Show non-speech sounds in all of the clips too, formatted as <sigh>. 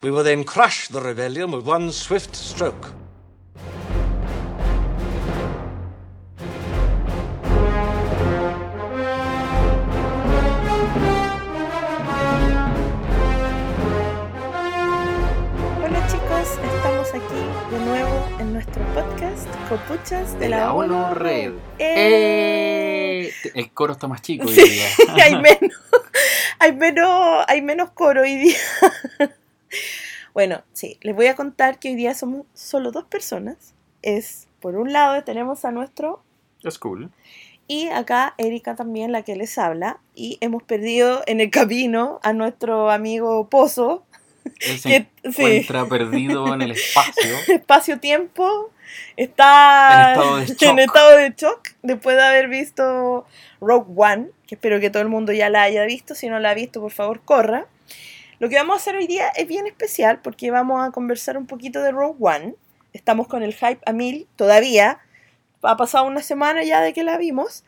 We will then crush the rebellion with one swift stroke. Hola chicos, estamos aquí de nuevo en nuestro podcast Copuchas de, De la ONU Red. ¡Eh! ¡Eh! El coro está más chico hoy Sí, día. <laughs> hay menos, hay menos, hay menos coro hoy día. Bueno, sí, les voy a contar que hoy día somos solo dos personas. Es, por un lado, tenemos a nuestro Es cool. y acá Erika también, la que les habla. Y hemos perdido en el camino a nuestro amigo Pozo, Él se <laughs> Que- sí. encuentra perdido en el espacio. <laughs> espacio-tiempo está En estado de <laughs> en estado de shock después de haber visto Rogue One, que espero que todo el mundo ya la haya visto. Si no la ha visto, por favor, corra. Lo que vamos a hacer hoy día es bien especial porque vamos a conversar un poquito de Rogue One. Estamos con el hype a mil todavía. Ha pasado una semana ya de que la vimos.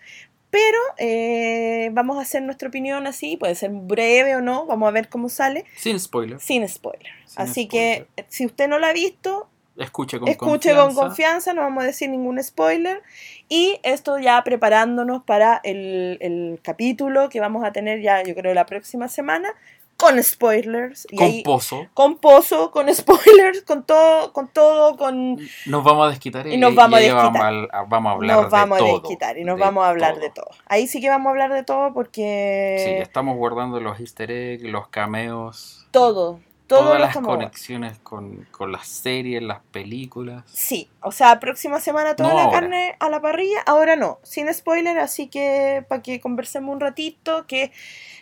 Pero eh, vamos a hacer nuestra opinión así, puede ser breve o no, vamos a ver cómo sale, Sin spoiler. sin spoiler. Sin así spoiler. que si usted no la ha visto, Escuche con escuche confianza. con confianza, no vamos a decir ningún spoiler. Y esto ya preparándonos para el, el capítulo que vamos a tener ya, yo creo, la próxima semana, con spoilers. Y Con ahí- pozo. con pozo, con spoilers, con todo, con todo, con... Nos vamos a desquitar y, Y nos vamos a y desquitar. Vamos a, vamos a hablar Nos de vamos a todo. desquitar y nos de vamos a hablar todo. de todo. Ahí sí que vamos a hablar de todo Sí, porque... estamos guardando los easter eggs, los cameos. todo, todo todas las conexiones con, con las series, las películas. Sí, o sea, próxima semana toda No la ahora. carne a la parrilla, ahora no, sin spoiler, así que para que conversemos un ratito, que,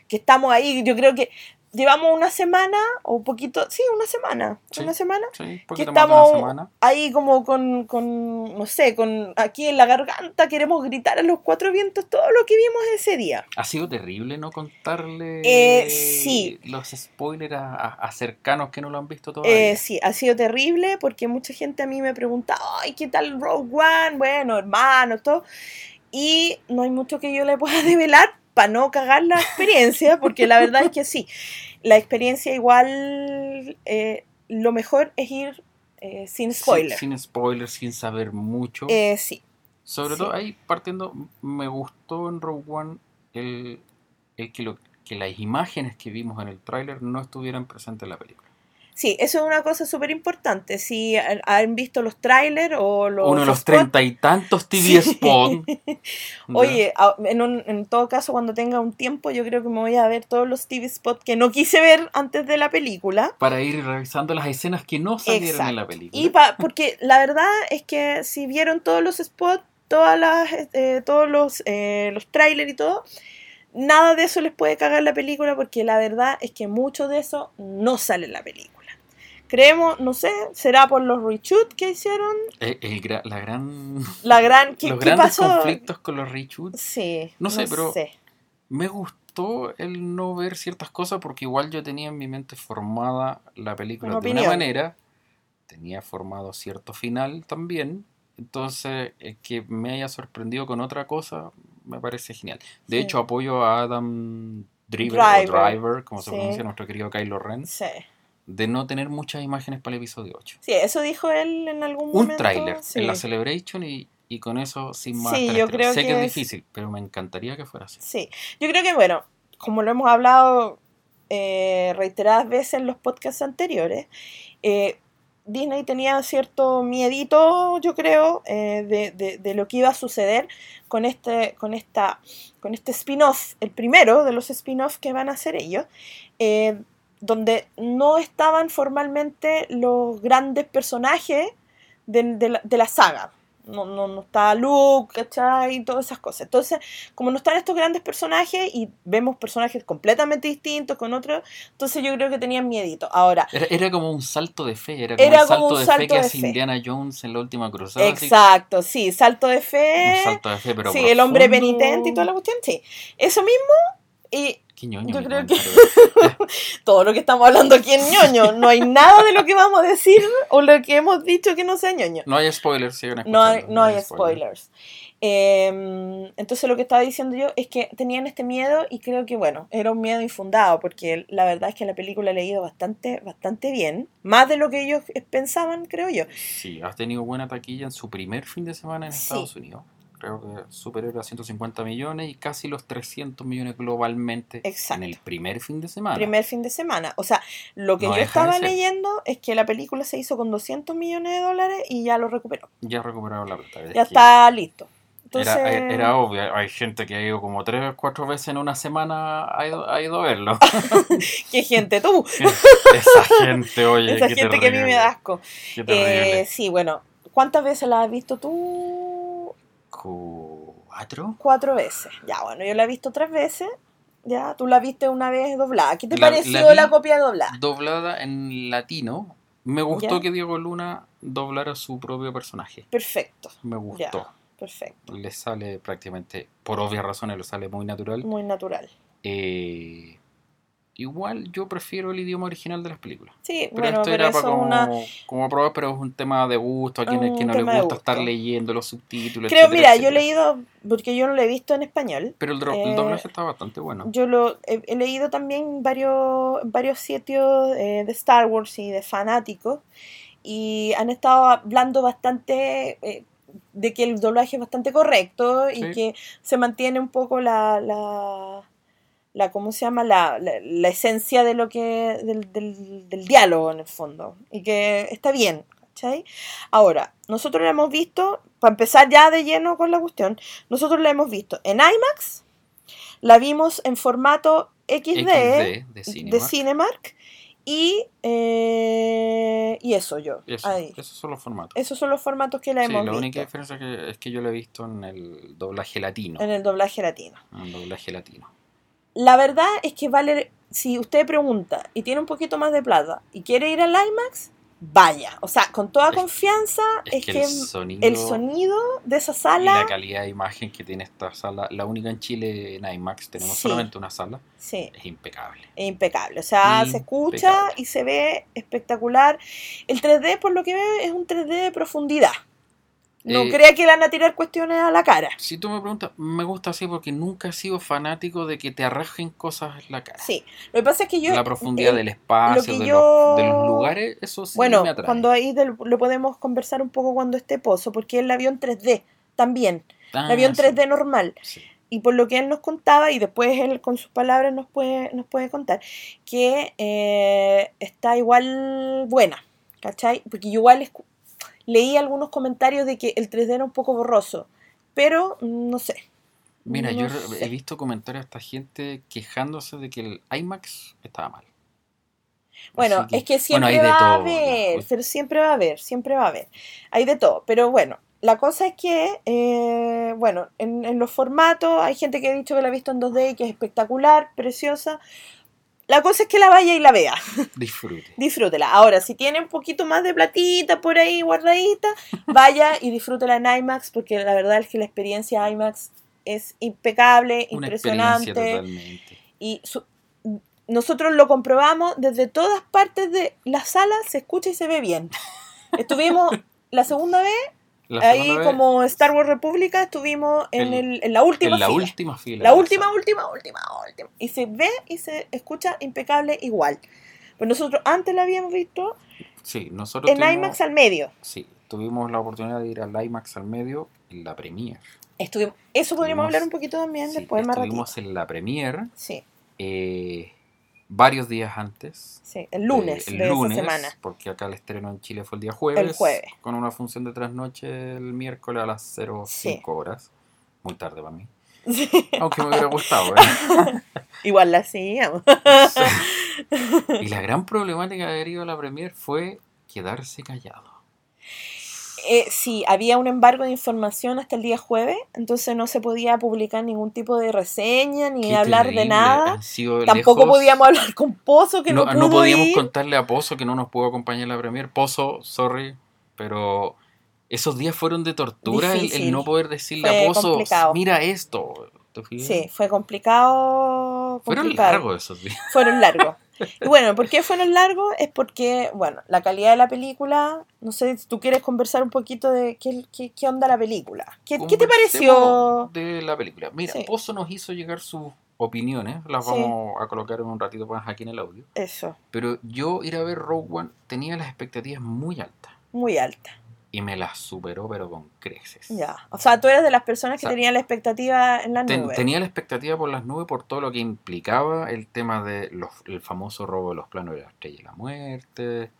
que estamos ahí, yo creo que llevamos una semana o un poquito, sí, una semana, Sí. una semana, Sí, que estamos semana. ahí como con, con, no sé, con aquí en la garganta, queremos gritar a los cuatro vientos todo lo que vimos ese día. Ha sido terrible no contarle Eh, sí. los spoilers a, a- a cercanos que no lo han visto todavía. Eh, sí, ha sido terrible porque mucha gente a mí me pregunta, ay, ¿qué tal Rogue One? Bueno, hermano, todo. Y no hay mucho que yo le pueda <laughs> develar para no cagar la experiencia, porque la verdad es que sí, la experiencia igual, eh, lo mejor es ir eh, sin spoiler. sin spoilers, sin saber mucho. Eh, sí, Sobre sí. todo ahí partiendo, me gustó en Rogue One el, el que, lo, que las imágenes que vimos en el tráiler no estuvieran presentes en la película. Sí, eso es una cosa súper importante. Si han- visto los trailers o los... Uno de los treinta y tantos TV Sí. spot. <laughs> Oye, en, un- en todo caso, cuando tenga un tiempo, yo creo que me voy a ver todos los TV spots que no quise ver antes de la película. Para ir revisando las escenas que no salieron en la película. Y pa- porque la verdad es que si vieron todos los spots, todas las, eh, todos los, eh, los trailers y todo, nada de eso les puede cagar la película porque la verdad es que mucho de eso no sale en la película. Creemos, no sé, será por los reshoots que hicieron, El- el gra- la gran, la gran... ¿Qué, los qué grandes pasó? conflictos con los reshoots. Sí, No sé, pero- sé. Me gustó el no ver ciertas cosas porque igual yo tenía en mi mente formada la película Una de una opinión. manera, tenía formado cierto final también, entonces eh, que me haya sorprendido con otra cosa me parece genial. De Sí. hecho apoyo a Adam Driver, Driver, o Driver, como se sí. pronuncia nuestro querido Kylo Ren, Sí. De no tener muchas imágenes para el episodio 8. Sí, eso dijo él en algún Un momento. tráiler sí. en la Celebration y, y con eso sin más. Sí, yo creo sé que, que es es- difícil, pero me encantaría que fuera así. Sí, yo creo que, bueno, como lo hemos hablado eh, reiteradas veces en los podcasts anteriores, eh, Disney tenía cierto miedito, yo creo, eh, de, de- de lo que iba a suceder con este, con esta, con este spin-off, el primero de los spin-off que van a hacer ellos, eh, donde no estaban formalmente los grandes personajes de, de la, de la saga. No, no, no está Luke, ¿cachai? Y todas esas cosas. Entonces, como no están estos grandes personajes y vemos personajes completamente distintos con otros, entonces yo creo que tenían miedito. Ahora, Era, era como un salto de fe, era como Era el salto, como un de salto fe que de hace fe. Indiana Jones en la última cruzada. así, exacto, sí, salto de fe. Un salto de fe, pero sí, el hombre penitente y toda la cuestión, sí. Eso mismo Y Qué ñoño Yo creo que- <laughs> todo lo que estamos hablando aquí es ñoño. No hay nada de lo que vamos a decir o lo que hemos dicho que no sea ñoño. No hay spoilers, sigan No hay, no hay spoilers. Eh, entonces lo que estaba diciendo yo es que tenían este miedo y creo que bueno, era un miedo infundado porque la verdad es que la película ha leído bastante, bastante bien, más de lo que ellos pensaban, creo yo. Sí, has tenido buena taquilla en su primer fin de semana en Sí. Estados Unidos. Creo que superior a 150 millones y casi los 300 millones globalmente Exacto. en el primer fin de semana. Primer fin de semana. O sea, lo que No yo estaba leyendo es que la película se hizo con 200 millones de dólares y ya lo recuperó. Ya recuperaron la plata. es Ya está listo. Entonces, Era, obvio, hay gente que ha ido como tres o cuatro veces en una semana, ha ido, ha ido a verlo. <laughs> qué gente tú. <laughs> Esa gente, oye, Esa gente que a mí me da asco. Eh, sí, bueno, ¿cuántas veces la has visto tú? ¿Cuatro? Cuatro veces. Ya, bueno, yo la he visto tres veces. Ya, tú la viste una vez doblada. ¿Qué te La- pareció la copia doblada? Doblada en latino. Me gustó Ya. que Diego Luna doblara su propio personaje. Perfecto, Me gustó. perfecto. Le sale prácticamente, por obvias razones, le sale muy natural. Muy natural. Eh, igual yo prefiero el idioma original de las películas. Sí, Pero bueno, esto era para es como, una... como probar, pero es un tema de gusto. A quienes Un que no de gusta estar leyendo los subtítulos. Creo, etcétera, mira, yo he leído, porque yo no lo he visto en español. Pero el, dro- el eh, doblaje está bastante bueno. Yo lo he, he leído también varios, varios sitios eh, de Star Wars y de fanáticos y han estado hablando bastante eh, de que el doblaje es bastante correcto y que se mantiene un poco la, la, la ¿cómo se llama? La, la, la esencia de lo que del, del, del diálogo en el fondo y que está bien. ¿cachai? Ahora, nosotros la hemos visto, para empezar ya de lleno con la cuestión, nosotros la hemos visto en IMAX, la vimos en formato XD, XD de de Cinemark. Cinemark y, eh, y eso yo. Eso, ahí. esos son los formatos. Esos son los formatos que la Sí, hemos la visto única diferencia que, es que yo lo he visto en el doblaje latino. en el doblaje latino. En el doblaje latino. La verdad es que vale, si usted pregunta y tiene un poquito más de plata y quiere ir al IMAX, vaya. O sea, con toda Es- confianza, Es, que, que el sonido, el sonido de esa y la sala, calidad de imagen que tiene esta sala, la única en Chile en IMAX, tenemos Sí. solamente una sala, sí, es impecable. es impecable. O sea, se escucha y se ve espectacular. El 3D, por lo que veo, es un 3D de profundidad. No Eh, crea que le van a tirar cuestiones a la cara. Si tú me preguntas, me gusta así porque nunca he sido fanático de que te arrajen cosas en la cara. Sí, lo que pasa es que yo... la profundidad eh, del espacio, de, yo- los, de los lugares, eso sí Bueno, me atrae. cuando ahí del- lo podemos conversar un poco cuando esté Pozo, porque él la vio en 3D también. Ah, La vio en sí, 3D normal. sí. Y por lo que él nos contaba, y después él con sus palabras nos puede, nos puede contar, que eh, está igual buena, ¿cachai? Porque yo igual escu- leí algunos comentarios de que el 3D era un poco borroso, pero no sé. Mira, No yo sé. he visto comentarios de esta gente quejándose de que el IMAX estaba mal. Bueno, es que siempre va a haber, pero siempre va a haber, siempre va a haber. Hay de todo, pero bueno, la cosa es que, eh, bueno, en, en los formatos hay gente que ha dicho que la ha visto en 2D y que es espectacular, preciosa. La cosa es que la vaya y la vea, <laughs> Disfrute. disfrútela. Ahora, si tiene un poquito más de platita por ahí guardadita, <laughs> vaya y disfrútela en IMAX, porque la verdad es que la experiencia IMAX es impecable, Una impresionante. totalmente. Y su- nosotros lo comprobamos desde todas partes de la sala, se escucha y se ve bien. <laughs> Estuvimos la segunda vez, ahí vez, como Star Wars República, estuvimos en, El- el, en la última en la fila. última fila. La última, última, última, última. Y se ve y se escucha impecable igual. Pues nosotros antes la habíamos visto Sí, nosotros en tuvimos, IMAX al medio. sí, tuvimos la oportunidad de ir al IMAX al medio en la Premiere. Estuvimos, eso podríamos hablar un poquito también Sí, después más ratito. estuvimos en la Premiere Sí, eh, varios días antes. sí, el lunes Eh, el de lunes, esa semana. Porque acá el estreno en Chile fue el día jueves. El jueves. Con una función de trasnoche el miércoles a las 05 horas. Muy tarde para mí. Aunque me hubiera gustado. ¿eh? <laughs> Igual la hacíamos. Y la gran problemática de haber ido a la premier fue quedarse callado. Eh, sí, había un embargo de información hasta el día jueves, entonces no se podía publicar ningún tipo de reseña ni Qué hablar de nada. Tampoco lejos- podíamos hablar con Pozo, que no, no, pudo no podíamos ir. contarle a Pozo que no nos pudo acompañar en la premier. Pozo, sorry, pero esos días fueron de tortura el, no poder decirle Fue a Pozo, complicado. mira esto. Sí, fue complicado Fueron largos esos días. Fueron largos. Y bueno, ¿por qué fueron largos? Es porque, bueno, la calidad de la película, no sé si tú quieres conversar un poquito de qué, qué, qué onda la película. ¿Qué, qué te pareció? De la película. Mira, Sí. Pozo nos hizo llegar sus opiniones. Las Sí. vamos a colocar en un ratito más aquí en el audio. Eso, Pero yo ir a ver Rogue One tenía las expectativas muy altas. muy alta. Y me las superó, pero con creces. Ya. O sea, tú eres de las personas que O sea, tenían la expectativa en la Ten- nube. tenía la expectativa por las nubes por todo lo que implicaba el tema de los, el famoso robo de los planos de la estrella y la muerte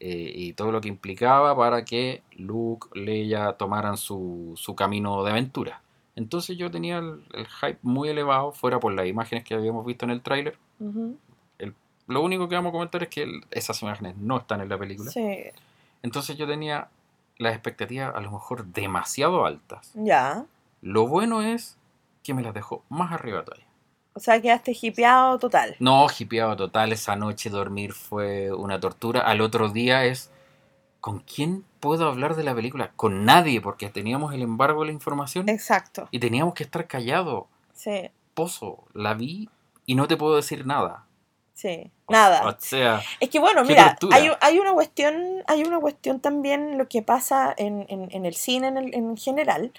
eh, y todo lo que implicaba para que Luke, Leia tomaran su, su camino de aventura. Entonces yo tenía el, el hype muy elevado, fuera por las imágenes que habíamos visto en el tráiler. Lo único que vamos a comentar es que el- esas imágenes no están en la película. Sí, Entonces yo tenía las expectativas a lo mejor demasiado altas. ya. Lo bueno es que me las dejó más arriba todavía. O sea, quedaste hipeado total. No, hipeado total. Esa noche dormir fue una tortura. Al otro día es. ¿Con quién puedo hablar de la película? Con nadie, porque teníamos el embargo de la información Exacto. y teníamos que estar callados. Sí, Pozo, la vi y no te puedo decir nada. sí. Nada. O sea, Es que bueno, mira, hay, hay una cuestión, hay una cuestión también lo que pasa en, en- en el cine en, el- en general,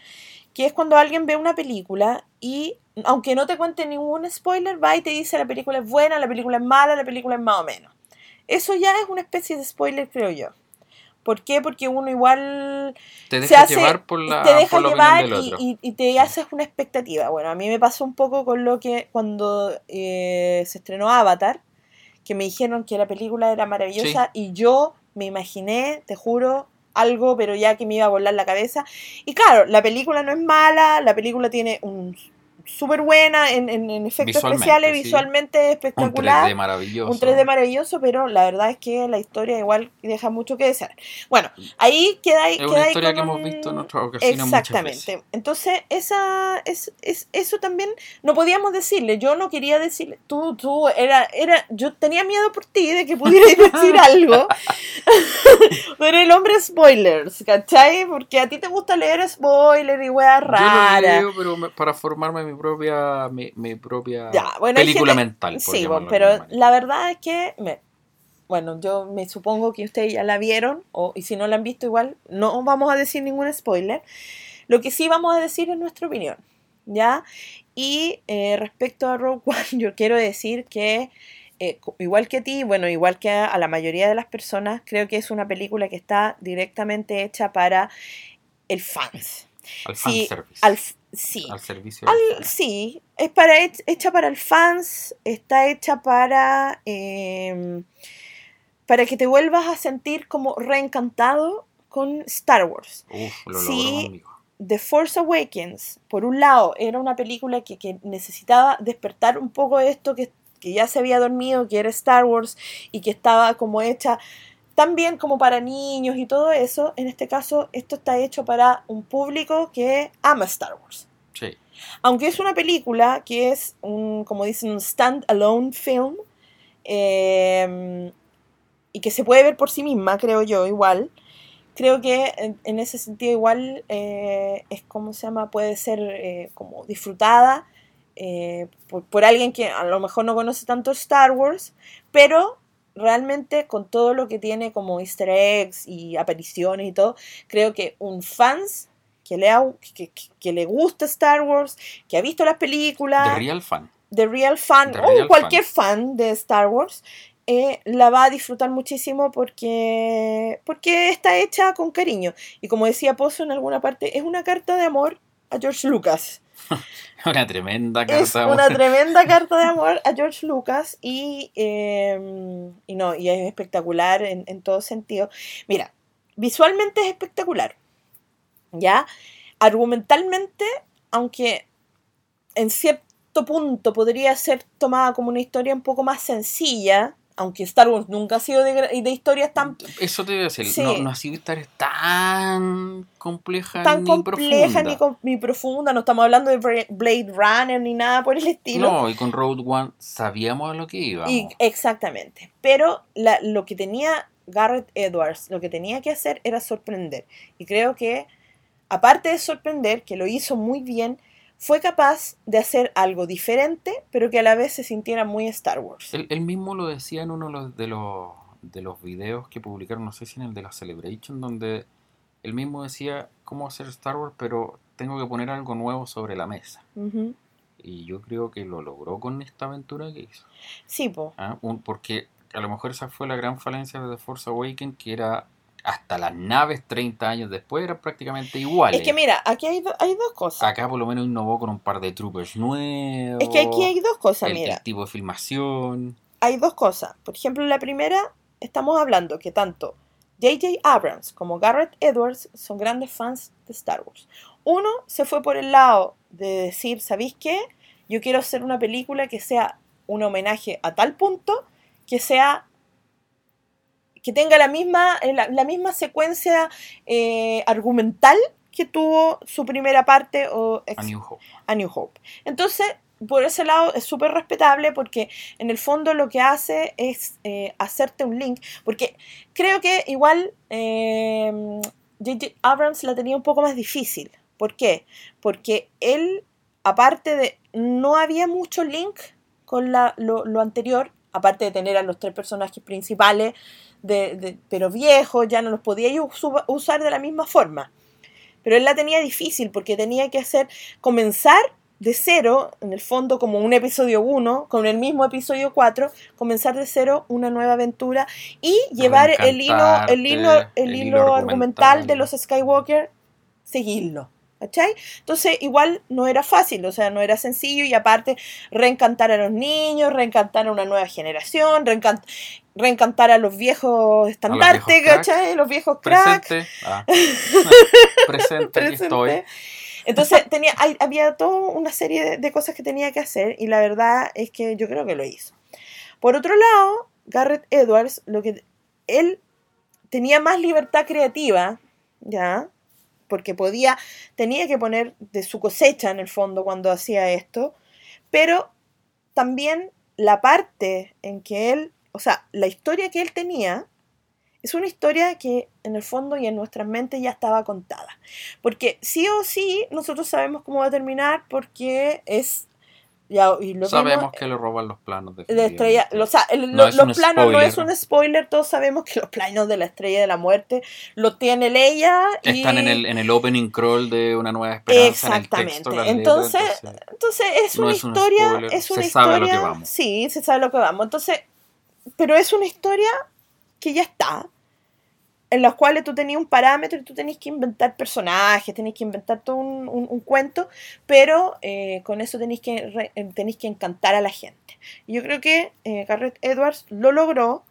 que es cuando alguien ve una película y aunque no te cuente ningún spoiler, va y te dice la película es buena, la película es mala, la película es más o menos. Eso ya es una especie de spoiler, creo yo. ¿Por qué? Porque uno igual te se dejas hace- llevar por la, te deja por la llevar del y, otro. y- y te haces una expectativa. Bueno, a mí me pasó un poco con lo que cuando eh, se estrenó Avatar, que me dijeron que la película era maravillosa y yo me imaginé, te juro, algo, pero ya que me iba a volar la cabeza. Y claro, la película no es mala, la película tiene un súper buena en, en- en efectos Visualmente, especiales, sí. visualmente Un espectacular. 3D maravilloso. Un 3D maravilloso, pero la verdad es que la historia igual deja mucho que desear. Bueno, ahí queda ahí. Es queda una ahí historia que hemos un- visto en otras ocasiones muchas Exactamente. veces. Entonces, esa, es, es- eso también no podíamos decirle. Yo no quería decirle. Tú, tú, era, era, yo tenía miedo por ti de que pudieras <laughs> decir algo. <laughs> pero el hombre spoilers, ¿cachai? Porque a ti te gusta leer spoilers y weas Yo lo raras. leo, pero me- para formarme mi propia, mi, mi propia Ya, bueno, película gente- mental. Sí, bueno, pero la verdad es que, me- bueno, yo me supongo que ustedes ya la vieron, o, y si no la han visto igual, no vamos a decir ningún spoiler. Lo que sí vamos a decir es nuestra opinión, ¿ya? Y eh, respecto a Rogue <laughs> One, yo quiero decir que, eh, igual que a ti, bueno, igual que a, a la mayoría de las personas, creo que es una película que está directamente hecha para el fans. al sí, fanservice. Al, sí, al servicio. al- sí, es para hech- hecha para el fans, está hecha para eh, para que te vuelvas a sentir como reencantado con Star Wars. Uf, lo sí. The Force Awakens, por un lado, era una película que, que necesitaba despertar un poco esto que, que ya se había dormido, que era Star Wars y que estaba como hecha también como para niños y todo eso. En este caso, esto está hecho para un público que ama Star Wars. Sí. Aunque es una película que es un, como dicen, un stand-alone film eh, y que se puede ver por sí misma, creo yo, igual. Creo que en, en ese sentido igual eh, es como se llama, puede ser eh, como disfrutada eh, por, por alguien que a lo mejor no conoce tanto Star Wars, pero realmente con todo lo que tiene como easter eggs y apariciones y todo, creo que un fans que le, ha- que, que- que le gusta Star Wars, que ha visto las películas, The Real Fan. The Real Fan The o real cualquier fan de Star Wars, eh, la va a disfrutar muchísimo porque, porque está hecha con cariño. Y como decía Pozo en alguna parte, es una carta de amor a George Lucas. <laughs> Una tremenda carta. Es de amor. una tremenda carta de amor a George Lucas y, eh, y no, y es espectacular en, en todo sentido. Mira, visualmente es espectacular. ¿Ya? Argumentalmente, aunque en cierto punto podría ser tomada como una historia un poco más sencilla, aunque Star Wars nunca ha sido de, de historias tan Eso te iba a decir. Sí. No, no ha sido historia tan compleja tan ni compleja profunda. ni, ni profunda, no estamos hablando de Blade Runner ni nada por el estilo. No, y con Road One sabíamos a lo que. Y, exactamente. Pero la- lo que tenía Garrett Edwards, lo que tenía que hacer era sorprender. Y creo que, aparte de sorprender, que lo hizo muy bien, fue capaz de hacer algo diferente, pero que a la vez se sintiera muy Star Wars. Él, él mismo lo decía en uno de los, de los, de los videos que publicaron, no sé si en el de la Celebration, donde él mismo decía cómo hacer Star Wars, pero tengo que poner algo nuevo sobre la mesa. Y yo creo que lo logró con esta aventura que hizo. Sí, po. ¿ah? Un- porque a lo mejor esa fue la gran falencia de The Force Awakens, que era hasta las naves 30 años después eran prácticamente iguales. Es que mira, aquí hay, do- hay dos cosas. Acá por lo menos innovó con un par de troopers nuevos. Es que aquí hay dos cosas, el, el mira. tipo de filmación. Hay dos cosas. Por ejemplo, la primera, estamos hablando que tanto J.J. Abrams como Garrett Edwards son grandes fans de Star Wars. Uno se fue por el lado de decir, ¿sabéis qué? Yo quiero hacer una película que sea un homenaje a tal punto que sea que tenga la misma, eh, la, la misma secuencia eh, argumental que tuvo su primera parte o A New Hope. a New Hope. Entonces, por ese lado es súper respetable porque en el fondo lo que hace es eh, hacerte un link, porque creo que igual eh, J.J. Abrams la tenía un poco más difícil. ¿Por qué? Porque él, aparte de, no había mucho link con la- lo, lo anterior, aparte de tener a los tres personajes principales, de, de- pero viejos, ya no los podía us- usar de la misma forma. Pero él la tenía difícil porque tenía que hacer comenzar de cero, en el fondo como un episodio 1, con el mismo episodio 4, comenzar de cero una nueva aventura y llevar el hilo, el hilo, el el hilo hilo argumental de los Skywalker, seguirlo. ¿Cachai? Entonces, igual no era fácil, o sea, no era sencillo y aparte reencantar a los niños, reencantar a una nueva generación, reencan- reencantar a los viejos estandartes. ¿cachai? Los viejos cracks. Presente. Ah. <laughs> Presente, aquí estoy. Entonces tenía, hay- había toda una serie de, de cosas que tenía que hacer y la verdad es que yo creo que lo hizo. Por otro lado, Garrett Edwards, lo que él tenía más libertad creativa, ¿ya? Porque podía, tenía que poner de su cosecha en el fondo cuando hacía esto, pero también la parte en que él, o sea, la historia que él tenía, es una historia que en el fondo y en nuestras mentes ya estaba contada. Porque sí o sí nosotros sabemos cómo va a terminar porque es... Ya, y lo Sabemos vimos, que le roban los planos de la estrella, o sea, el- No lo- los un planos no spoiler. es un spoiler, todos sabemos que los planos de la estrella de la muerte lo tiene Leia y Están en el, en el opening crawl de Una Nueva Esperanza. en el texto, Exactamente. letras, Entonces, entonces, es No una es historia, es se una sabe lo historia, que vamos. sí, se sabe lo que vamos. Entonces, pero es una historia que ya está, en las cuales tú tenías un parámetro y tú tenías que inventar personajes, tenías que inventar todo un, un- un cuento, pero eh, con eso tenéis que, eh, tenéis que encantar a la gente. Y yo creo que eh, Garrett Edwards lo logró,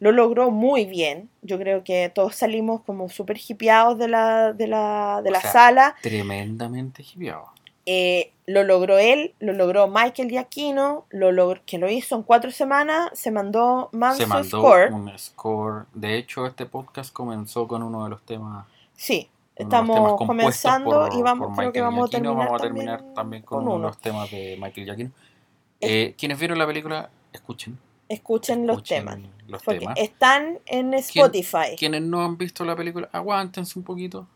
lo logró muy bien. Yo creo que todos salimos como súper hipeados de la, de la, de la sea, sala. tremendamente hipeado. Eh, lo logró él, lo logró Michael Giacchino, lo logró, que lo hizo en cuatro semanas, se mandó Se mandó score. un score. De hecho, este podcast comenzó con uno de los temas. Sí, estamos comenzando por- y vamos, creo que vamos a terminar, Vamos a terminar también con, con uno de los temas de Michael Giacchino. Eh, quienes vieron la película, escuchen. Escuchen, los temas. Los Porque temas. están en Spotify. Quienes no han visto la película, aguántense un poquito.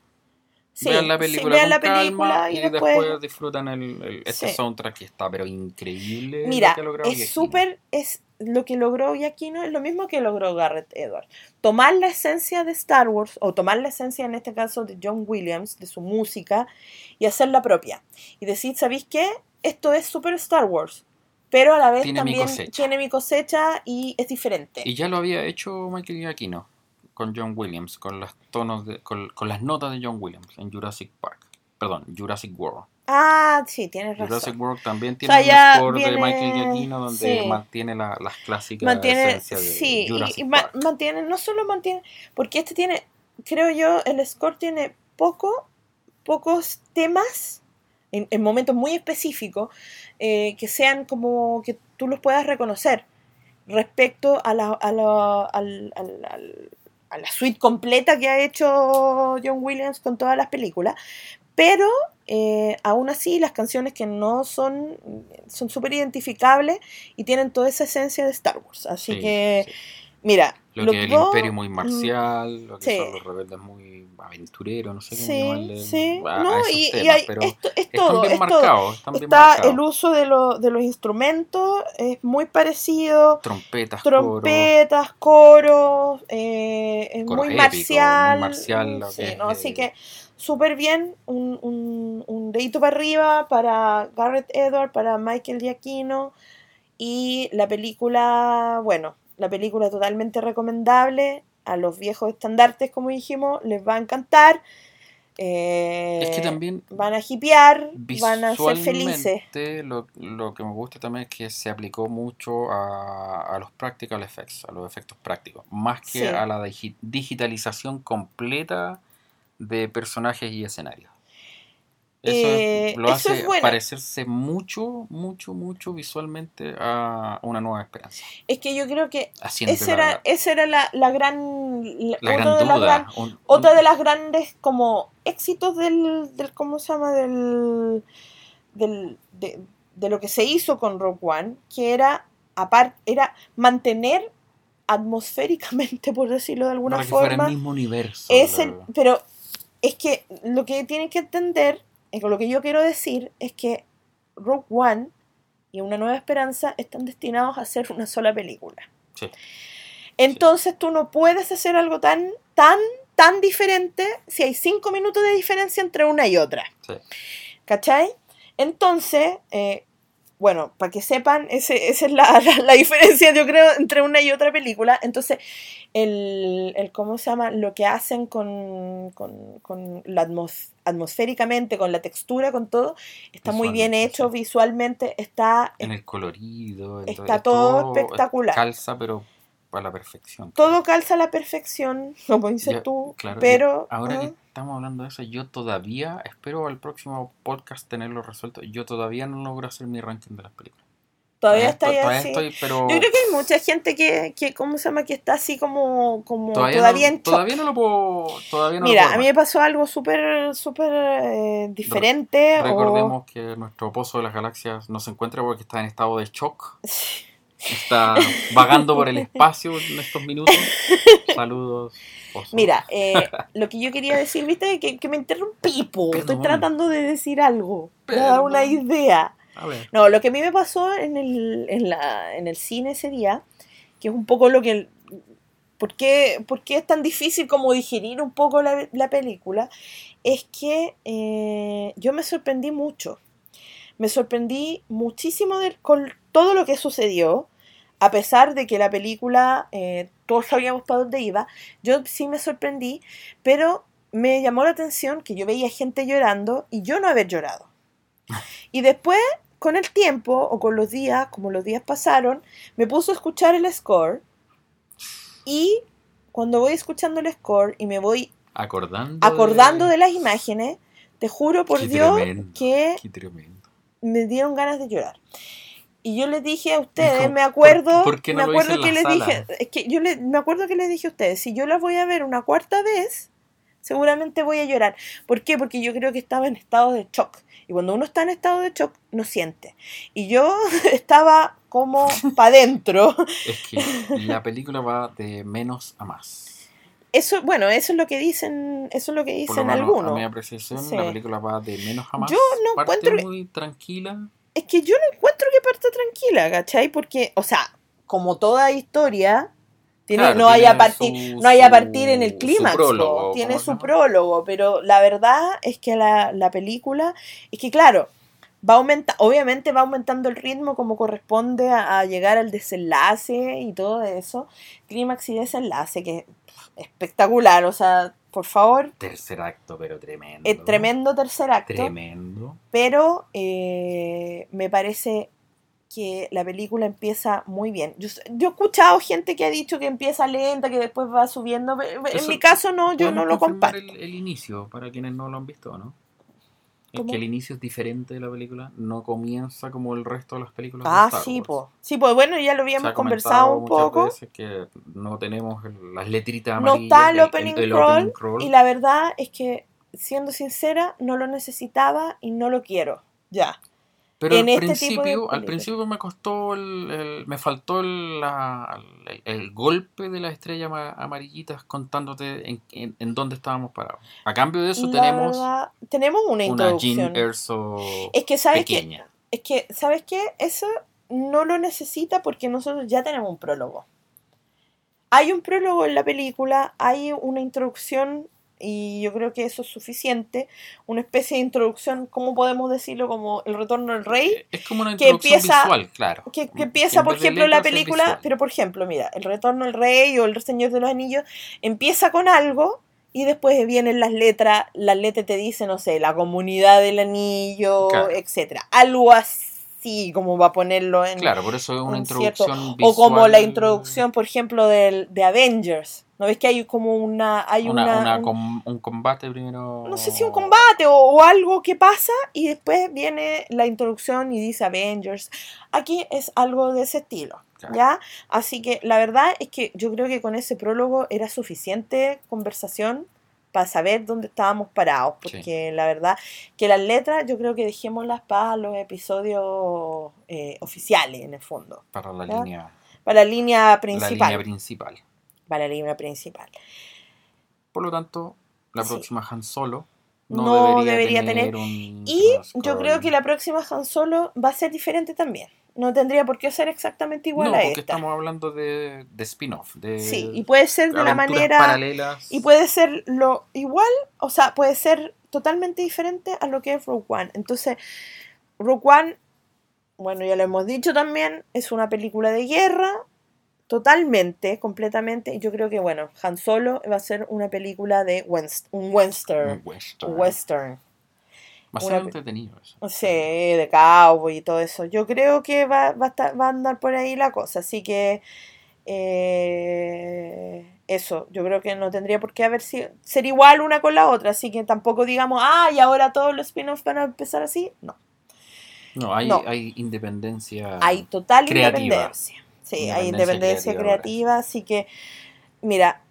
Sí, vean la sí, película vean con la calma película y y después- después, disfrutan el, el- este Sí. soundtrack que está pero increíble. lo Mira, que ha logrado es súper, es lo que logró Giacchino es lo mismo que logró Garrett Edwards. Tomar la esencia de Star Wars, o tomar la esencia en este caso de John Williams, de su música, y hacerla propia. Y decir, ¿sabéis qué? Esto es súper Star Wars, pero a la vez Tiene mi también cosecha. tiene mi cosecha y es diferente. Y ya lo había hecho Michael Giacchino con John Williams, con los tonos de, con, con las notas de John Williams en Jurassic Park. Perdón, Jurassic World. Ah, sí, tienes Jurassic razón. World también sea, tiene ya un score viene- de Michael Giacchino donde sí. mantiene la- las clásicas Mantiene, de sí, y- Jurassic y, Park. mantiene, no solo mantiene, porque este tiene, creo yo, el score tiene poco, pocos temas en, en momentos muy específicos eh, que sean como que tú los puedas reconocer respecto a la, a la, a la suite completa que ha hecho John Williams con todas las películas, pero eh, aún así las canciones que no son son súper identificables y tienen toda esa esencia de Star Wars. Así Sí, que, sí. mira, Lo Los que es el imperio muy mm, marcial, lo que sí. son los rebeldes muy aventureros, no sé cómo Sí, llamarle sí, a, a no, y, y temas, hay, pero esto, es todo, bien es todo. marcados, están bien Está el uso de, lo- de los instrumentos, es muy parecido, Trompetas, trompetas, coros, eh, es Coros muy marcial, muy marcial lo sí, que es, no, así que súper bien, un, un, un dedito para arriba para Garrett Edward, para Michael Giacchino, y la película, bueno, la película totalmente recomendable, a los viejos estandartes, como dijimos, les va a encantar. eh, Es que también van a hipear, van a ser felices. lo, lo que me gusta también es que se aplicó mucho a, a los practical effects, a los efectos prácticos, más que Sí. a la digi- digitalización completa de personajes y escenarios. Eso es- Eh, lo eso hace es bueno. parecerse mucho, mucho, mucho visualmente a una nueva esperanza. Es que yo creo que esa era, esa era la, la gran. la- la otra gran de las duda. gran- un- otra un- de las grandes como éxitos del, del ¿cómo se llama? del, del de, de lo que se hizo con Rock One, que era aparte era mantener atmosféricamente, <laughs> por decirlo de alguna para que fuera forma, el mismo universo. es el, pero es que lo que tienen que entender, lo que yo quiero decir es que Rogue One y Una Nueva Esperanza están destinados a ser una sola película. Sí. Entonces tú no puedes hacer algo tan, tan, tan diferente si hay cinco minutos de diferencia entre una y otra. Sí. ¿Cachai? Entonces, eh, bueno, para que sepan, ese- esa es la, <laughs> la- la diferencia, yo creo, entre una y otra película. Entonces, el, el ¿cómo se llama? Lo que hacen con, con, con la atmos- atmosféricamente, con la textura, con todo, está muy bien hecho, sí. visualmente está... en el colorido. en Está todo, todo espectacular. Calza, pero a la perfección. Todo calza a la perfección, <laughs> como dices Ya, tú, Claro, pero... ya, ahora ah, que estamos hablando de eso, yo todavía, espero al próximo podcast tenerlo resuelto, yo todavía no logro hacer mi ranking de las películas. todavía está todavía así. estoy, pero Yo creo que hay mucha gente que, que, ¿cómo se llama? Que está así como, como todavía, todavía, no, en shock. todavía no lo puedo, todavía no lo Mira, puedo a mí me pasó algo súper, súper eh, diferente. Recordemos que nuestro pozo de las galaxias no se encuentra porque está en estado de shock, <laughs> está vagando por el espacio en estos minutos. Saludos. Mira, eh, lo que yo quería decir, viste, que, que me interrumpí, po. Estoy tratando de decir algo, de dar una idea. A ver. No, lo que a mí me pasó en el, en la, en el cine ese día, que es un poco lo que... ¿Por qué, por qué es tan difícil como digerir un poco la, la película? Es que eh, yo me sorprendí mucho. Me sorprendí muchísimo de- con todo lo que sucedió, a pesar de que la película, eh, todos sabíamos para dónde iba, yo sí me sorprendí, pero me llamó la atención que yo veía gente llorando y yo no haber llorado. Y después, con el tiempo o con los días, como los días pasaron, me puso a escuchar el score y cuando voy escuchando el score y me voy Acordando. acordando de las imágenes, te juro por Qué Dios tremendo. que me dieron ganas de llorar. Y yo les dije a ustedes, me acuerdo, ¿por- por qué me no hice acuerdo que les sala? dije, es que yo le- me acuerdo que les dije a ustedes, si yo las voy a ver una cuarta vez, seguramente voy a llorar. ¿Por qué? Porque yo creo que estaba en estado de shock. Y cuando uno está en estado de shock, no siente. Y yo <laughs> estaba como <laughs> para adentro. Es que la película va de menos a más. Eso, bueno, eso es lo que dicen, eso es lo que Por lo dicen menos, algunos. a mi apreciación, Sí. la película va de menos a más. Yo no Parte encuentro muy tranquila. Es que yo no encuentro que parta tranquila, ¿cachai? Porque, o sea, como toda historia, tiene, Claro, no hay a partir, su- no hay a partir en el clímax, tiene ¿cómo se su prólogo, pero la verdad es que la, la película, es que claro, va aumenta, obviamente va aumentando el ritmo como corresponde a, a llegar al desenlace y todo eso, clímax y desenlace, que espectacular, o sea, por favor, Tercer acto, pero tremendo. es tremendo tercer acto Tremendo. pero eh, me parece que la película empieza muy bien. Yo, yo he escuchado gente que ha dicho que empieza lenta, que después va subiendo. En Eso- mi caso no, yo no lo comparto. El, el inicio, para quienes no lo han visto, ¿no? Es que el inicio es diferente de la película. No comienza como el resto de las películas. de Ah, sí, pues. Sí, pues bueno, ya lo habíamos ha conversado un poco. veces que no tenemos las letritas No amarillas. está el crawl, opening crawl. y la verdad es que, siendo sincera, no lo necesitaba y no lo quiero. Ya. Pero en al este principio, al principio me costó el, el- me faltó el, la- el- el golpe de las estrellas ama- amarillitas contándote en, en- en dónde estábamos parados. A cambio de eso La tenemos verdad, tenemos una una introducción. Jean Erso es que sabes que pequeña. es que sabes qué eso no lo necesita porque nosotros ya tenemos un prólogo. Hay un prólogo en la película, hay una introducción y yo creo que eso es suficiente, una especie de introducción, ¿cómo podemos decirlo? Como el retorno del rey. Es como una que introducción empieza- visual, claro. que, que Que empieza, por ejemplo, la película, pero por ejemplo, mira, El Retorno del Rey o El Señor de los Anillos empieza con algo y después vienen las letras, las letras te dicen, no sé, la comunidad del anillo, Claro. etcétera. Algo así como va a ponerlo en, Claro, por eso es una cierto- introducción visual. o como la introducción, por ejemplo, del, de Avengers. ¿No ves que hay como una hay Una- una, una un- com- un combate primero. no sé si un combate o, o algo que pasa y después viene la introducción y dice Avengers. Aquí es algo de ese estilo, Claro. ¿ya? Así que la verdad es que yo creo que con ese prólogo era suficiente conversación para saber dónde estábamos parados, Sí. porque la verdad que las letras yo creo que dejémoslas para los episodios eh, oficiales en el fondo, Para la ¿Ya? línea, para la línea la principal, línea principal. Para la línea principal. Por lo tanto, la Sí. próxima Han Solo no, No debería, debería tener, tener- un Y yo creo que la próxima Han Solo va a ser diferente también. No tendría por qué ser exactamente igual no, a porque esta. estamos hablando de, de spin-off, de Sí, y puede ser de la manera paralelas. y puede ser lo igual, o sea, puede ser totalmente diferente a lo que es Rogue One. Entonces, Rogue One, bueno, ya lo hemos dicho también, es una película de guerra totalmente, completamente. Yo creo que bueno, Han Solo va a ser una película de West- un western, un western. western. Va a ser una- entretenido eso. Sí, de cowboy y todo eso. Yo creo que va, va, a, estar- va a andar por ahí la cosa. Así que eh, eso, yo creo que no tendría por qué haber sido, ser igual una con la otra. Así que tampoco digamos, ah, y ahora todos los spin-offs van a empezar así. No, No, hay, No. hay independencia. hay total creativa. independencia. Sí, hay Independencia creativa. Así que, mira,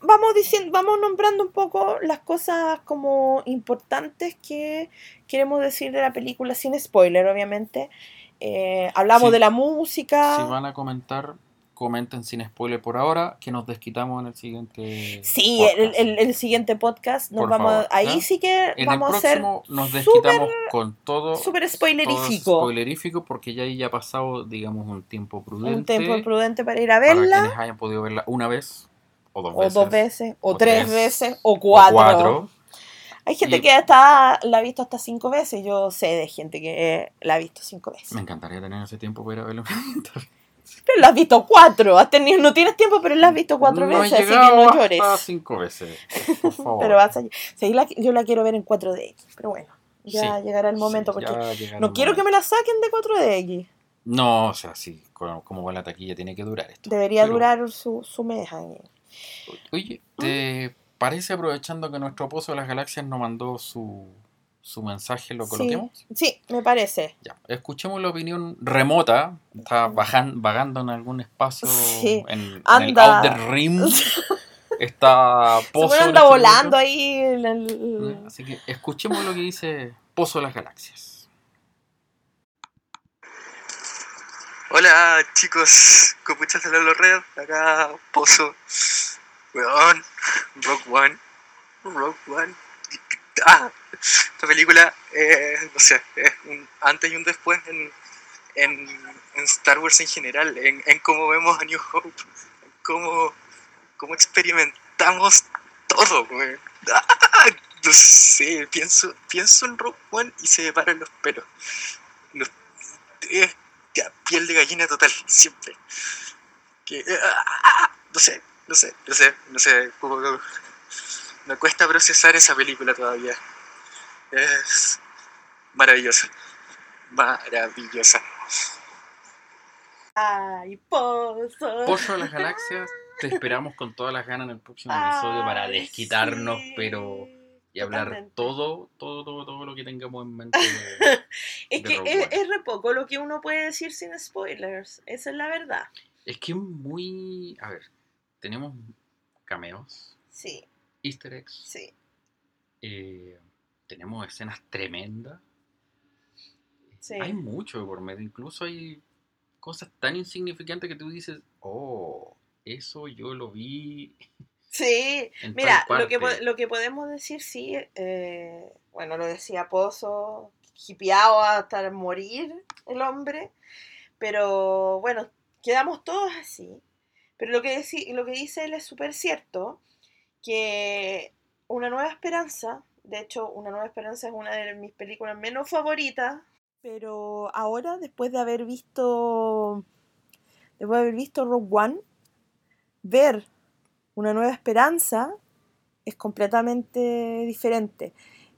vamos diciendo, vamos nombrando un poco las cosas como importantes que queremos decir de la película sin spoiler, obviamente. Eh, hablamos Sí. de la música. Si van a comentar, comenten sin spoiler por ahora, que nos desquitamos en el siguiente. Sí, el, el- el siguiente podcast nos Por vamos favor, ahí ¿ya? sí que En vamos el a hacer nos desquitamos con todo. súper todo spoilerífico. spoilerífico porque ya ahí ya ha pasado, digamos, un tiempo prudente. Un tiempo prudente para ir a Para verla, quienes hayan podido verla una vez o dos o veces. dos veces, o, o tres, tres, veces, o o cuatro. cuatro. Hay gente Y- que hasta la ha visto hasta cinco veces. Yo sé de gente que eh, la ha visto cinco veces. Me encantaría tener ese tiempo para ir a verla. Pero la has visto cuatro. Has tenido, no tienes tiempo, pero la has visto cuatro no veces, así que no hasta llores. cinco veces. <laughs> Por favor. Pero vas a, sí, la- yo la quiero ver en 4DX. Pero bueno, ya Sí, llegará el momento porque no quiero que me la saquen de 4DX. No, o sea, sí, como, como va la taquilla tiene que durar esto. Debería Pero, durar su, su mes ahí. Oye, ¿te parece aprovechando que nuestro Pozo de las Galaxias nos mandó su, su mensaje, lo coloquemos? Sí, me parece. Ya, escuchemos la opinión remota. Está bajan- vagando en algún espacio Sí, en, en el anda. Outer Rim. <laughs> Está Se Pozo. en anda volando ahí. el- Así que escuchemos lo que dice Pozo de las Galaxias. Hola chicos, copuchas de Lolo Red, acá Pozo, weón, Rock One, Rock One, ah, esta película, eh, no sé, es un antes y un después en, en, en Star Wars en general, en, en cómo vemos a New Hope, en cómo, cómo experimentamos todo, weón. Ah, no sé, pienso, pienso en Rock One y se me paran los pelos. Los- ya, piel de gallina total, siempre. Que, ah, no sé, no sé, no sé, no sé. como- me cuesta procesar esa película todavía. Es maravillosa. Maravillosa. Ay, pozo. Pozo de las Galaxias, te esperamos con todas las ganas en el próximo episodio para desquitarnos, sí, pero y hablar todo, todo, todo, todo lo que tengamos en mente. de- <laughs> Es de que es, re poco lo que uno puede decir sin spoilers. Esa es la verdad. Es que es muy. A ver, tenemos cameos, Sí, easter eggs, sí. eh, tenemos escenas tremendas. Sí. hay mucho por medio. Incluso hay cosas tan insignificantes que tú dices, oh, eso yo lo vi. <laughs> Sí, mira, lo que, lo que podemos decir, sí, eh, bueno, lo decía Pozo, hipeado hasta morir el hombre, pero bueno, quedamos todos así. Pero lo que, lo que dice él es súper cierto, que Una Nueva Esperanza, de hecho, Una Nueva Esperanza es una de mis películas menos favoritas, pero ahora, después de haber visto, después de haber visto Rogue One, ver una nueva esperanza es completamente diferente.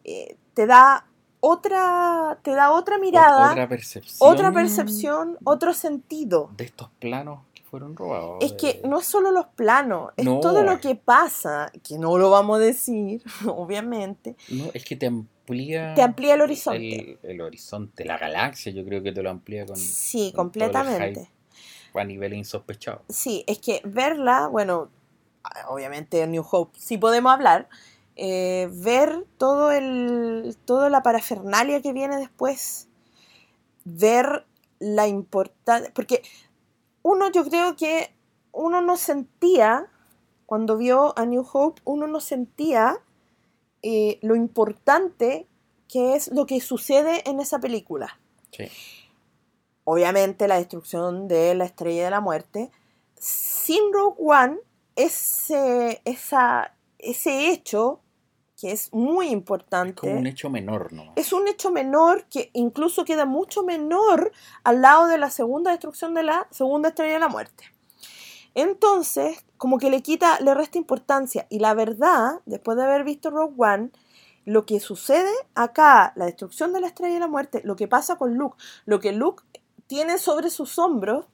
Eh, te da otra, te da otra mirada, Otra percepción. otra percepción, otro sentido. De estos planos fueron robados. Es que no es solo los planos, es No. todo lo que pasa, que no lo vamos a decir, <laughs> obviamente. No, es que te amplía. Te amplía el horizonte. El, el horizonte, la galaxia, yo creo que te lo amplía con. Sí, con todo el completamente. hype a niveles insospechados. Sí, es que verla, bueno, obviamente New Hope sí podemos hablar, eh, ver todo el, toda la parafernalia que viene después, ver la importancia, porque uno yo creo que uno no sentía, cuando vio a New Hope, uno no sentía eh, lo importante que es lo que sucede en esa película Sí. obviamente la destrucción de la estrella de la muerte. Sin Rogue One, ese, esa, ese hecho, que es muy Es importante, como un hecho menor, ¿no? es un hecho menor que incluso queda mucho menor al lado de la segunda destrucción de la segunda estrella de la muerte. Entonces, como que le quita, le resta importancia. Y la verdad, después de haber visto Rogue One, lo que sucede acá, la destrucción de la estrella de la muerte, lo que pasa con Luke, lo que Luke tiene sobre sus hombros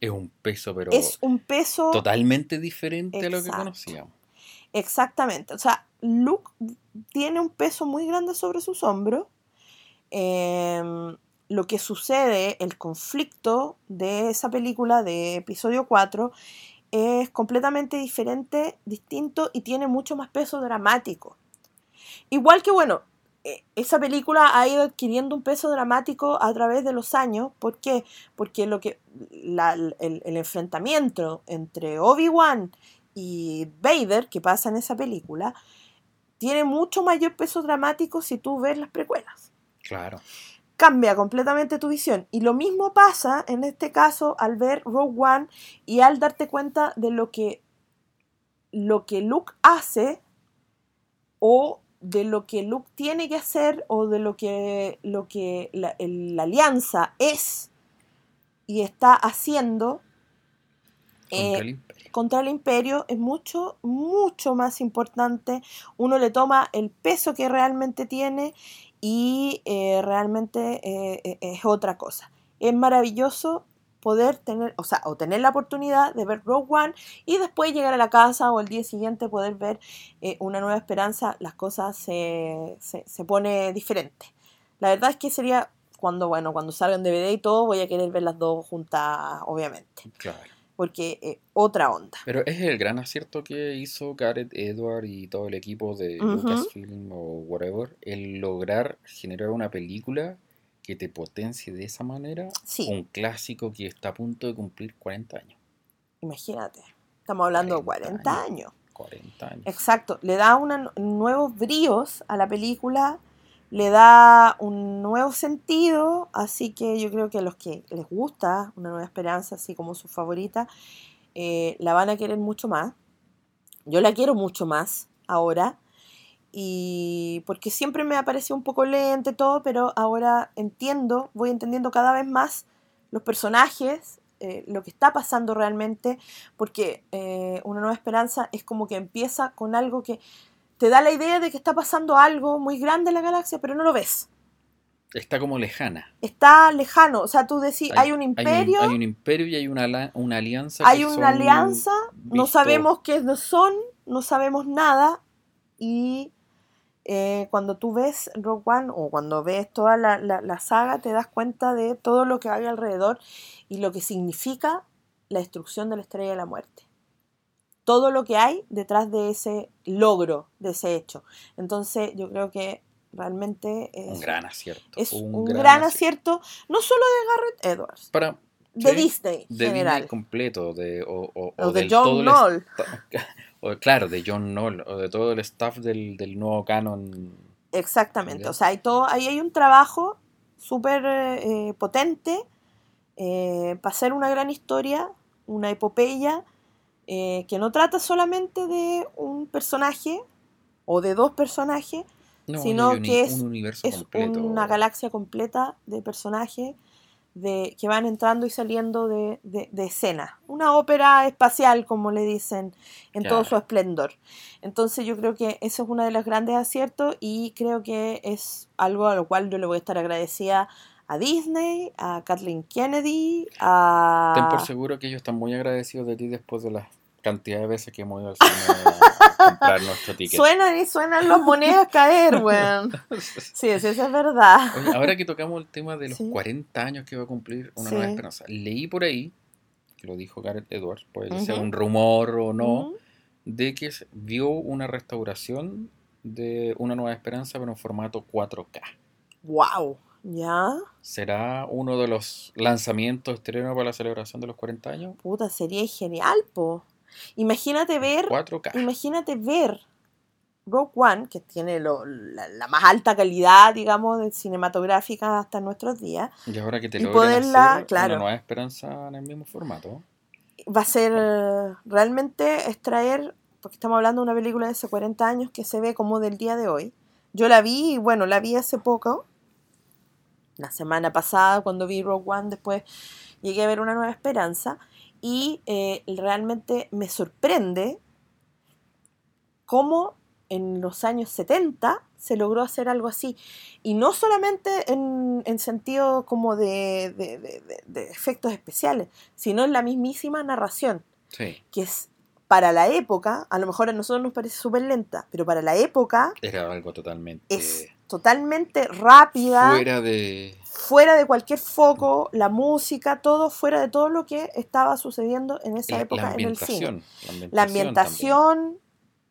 Es un peso, pero es un peso totalmente diferente a lo que conocíamos. Exactamente. O sea, Luke tiene un peso muy grande sobre sus hombros. Em, lo que sucede, el conflicto de esa película de episodio 4 es completamente diferente, distinto y tiene mucho más peso dramático. Igual que, bueno, eh, esa película ha ido adquiriendo un peso dramático a través de los años. ¿Por qué? Porque lo que, el, el enfrentamiento entre Obi-Wan y Vader, que pasa en esa película, tiene mucho mayor peso dramático si tú ves las precuelas. Claro. Cambia completamente tu visión. Y lo mismo pasa en este caso al ver Rogue One y al darte cuenta de lo que, lo que Luke hace o de lo que Luke tiene que hacer o de lo que, lo que la, el- la alianza es y está haciendo. Eh. Contra el imperio es mucho, mucho más importante. Uno le toma el peso que realmente tiene y eh, realmente eh, eh, es otra cosa. Es maravilloso poder tener, o sea, o tener la oportunidad de ver Rogue One y después llegar a la casa o el día siguiente poder ver eh, una nueva esperanza, las cosas se, se, se pone diferente. La verdad es que sería cuando, bueno, cuando salga en DVD y todo, voy a querer ver las dos juntas, obviamente Claro. Porque eh, otra onda. Pero es el gran acierto que hizo Gareth Edward y todo el equipo de Ujú. Lucasfilm o whatever, el lograr generar una película que te potencie de esa manera Sí. un clásico que está a punto de cumplir 40 años. Imagínate, estamos hablando de 40 40 años. 40 años. Exacto, le da una- nuevos bríos a la película, le da un nuevo sentido, así que yo creo que a los que les gusta Una Nueva Esperanza, así como su favorita, eh, la van a querer mucho más. Yo la quiero mucho más ahora, y porque siempre me ha parecido un poco lenta y todo, pero ahora entiendo, voy entendiendo cada vez más los personajes, eh, lo que está pasando realmente, porque eh, Una Nueva Esperanza es como que empieza con algo que te da la idea de que está pasando algo muy grande en la galaxia, pero no lo ves. Está como lejana. Está lejano, o sea, tú decís, hay, un imperio, Hay un, imperio y hay una, una alianza. hay una alianza, no sabemos qué son, no sabemos nada, y eh, cuando tú ves Rogue One o cuando ves toda la, la- la saga, te das cuenta de todo lo que hay alrededor y lo que significa la destrucción de la estrella de la muerte. Todo lo que hay detrás de ese logro, de ese hecho. Entonces, yo creo que realmente es Un gran acierto. es un, gran, acierto, no solo de Garrett Edwards, Para de Sí, Disney de general. Disney completo, de, o, o- o de John todo Knoll. <laughs> o, claro, de John Knoll, o de todo el staff del, del nuevo canon. Exactamente. Ya. O sea, hay todo, ahí hay un trabajo súper eh, potente eh, para hacer una gran historia, una epopeya, eh, que no trata solamente de un personaje o de dos personajes, No, Sino un, que es- un universo es una galaxia completa de personajes de, que van entrando y saliendo de, de, de escena. Una ópera espacial, como le dicen, en todo Claro. su esplendor. Entonces yo creo que eso es uno de los grandes aciertos y creo que es algo a lo cual yo le voy a estar agradecida a Disney, a Kathleen Kennedy, a... Ten por seguro que ellos están muy agradecidos de ti después de la cantidad de veces que hemos ido al cine a comprar nuestro ticket. Suenan y suenan las monedas caer, weón. <laughs> Sí, sí, eso es verdad. Oye, ahora que tocamos el tema de los Sí. 40 años que va a cumplir Una Sí. Nueva Esperanza, leí por ahí, que lo dijo Gareth Edwards, puede Ujú. un rumor o no, Ujú. de que vio una restauración de Una Nueva Esperanza pero en formato 4K. Wow, ¿ya? ¿Será uno de los lanzamientos estrenos para la celebración de los 40 años? Puta, sería genial, po. Imagínate ver, 4K. imagínate ver Rogue One, que tiene lo- la, la más alta calidad, digamos, de cinematográfica hasta nuestros días, Y ahora que te y logren poderla- hacer claro. Una Nueva Esperanza en el mismo formato. va a ser realmente extraer, porque estamos hablando de una película de hace 40 años que se ve como del día de hoy. Yo la vi, y bueno, la vi hace poco, la semana pasada cuando vi Rogue One, después llegué a ver Una Nueva Esperanza y eh, realmente me sorprende cómo en los años 70 se logró hacer algo así. Y no solamente en, en sentido como de, de- de- efectos especiales, sino en la mismísima narración, Sí, que es para la época, a lo mejor a nosotros nos parece súper lenta, pero para la época era algo totalmente es totalmente rápida, fuera de... fuera de cualquier foco, la música, todo fuera de todo lo que estaba sucediendo en esa la- época la en el cine. ambientación. La ambientación,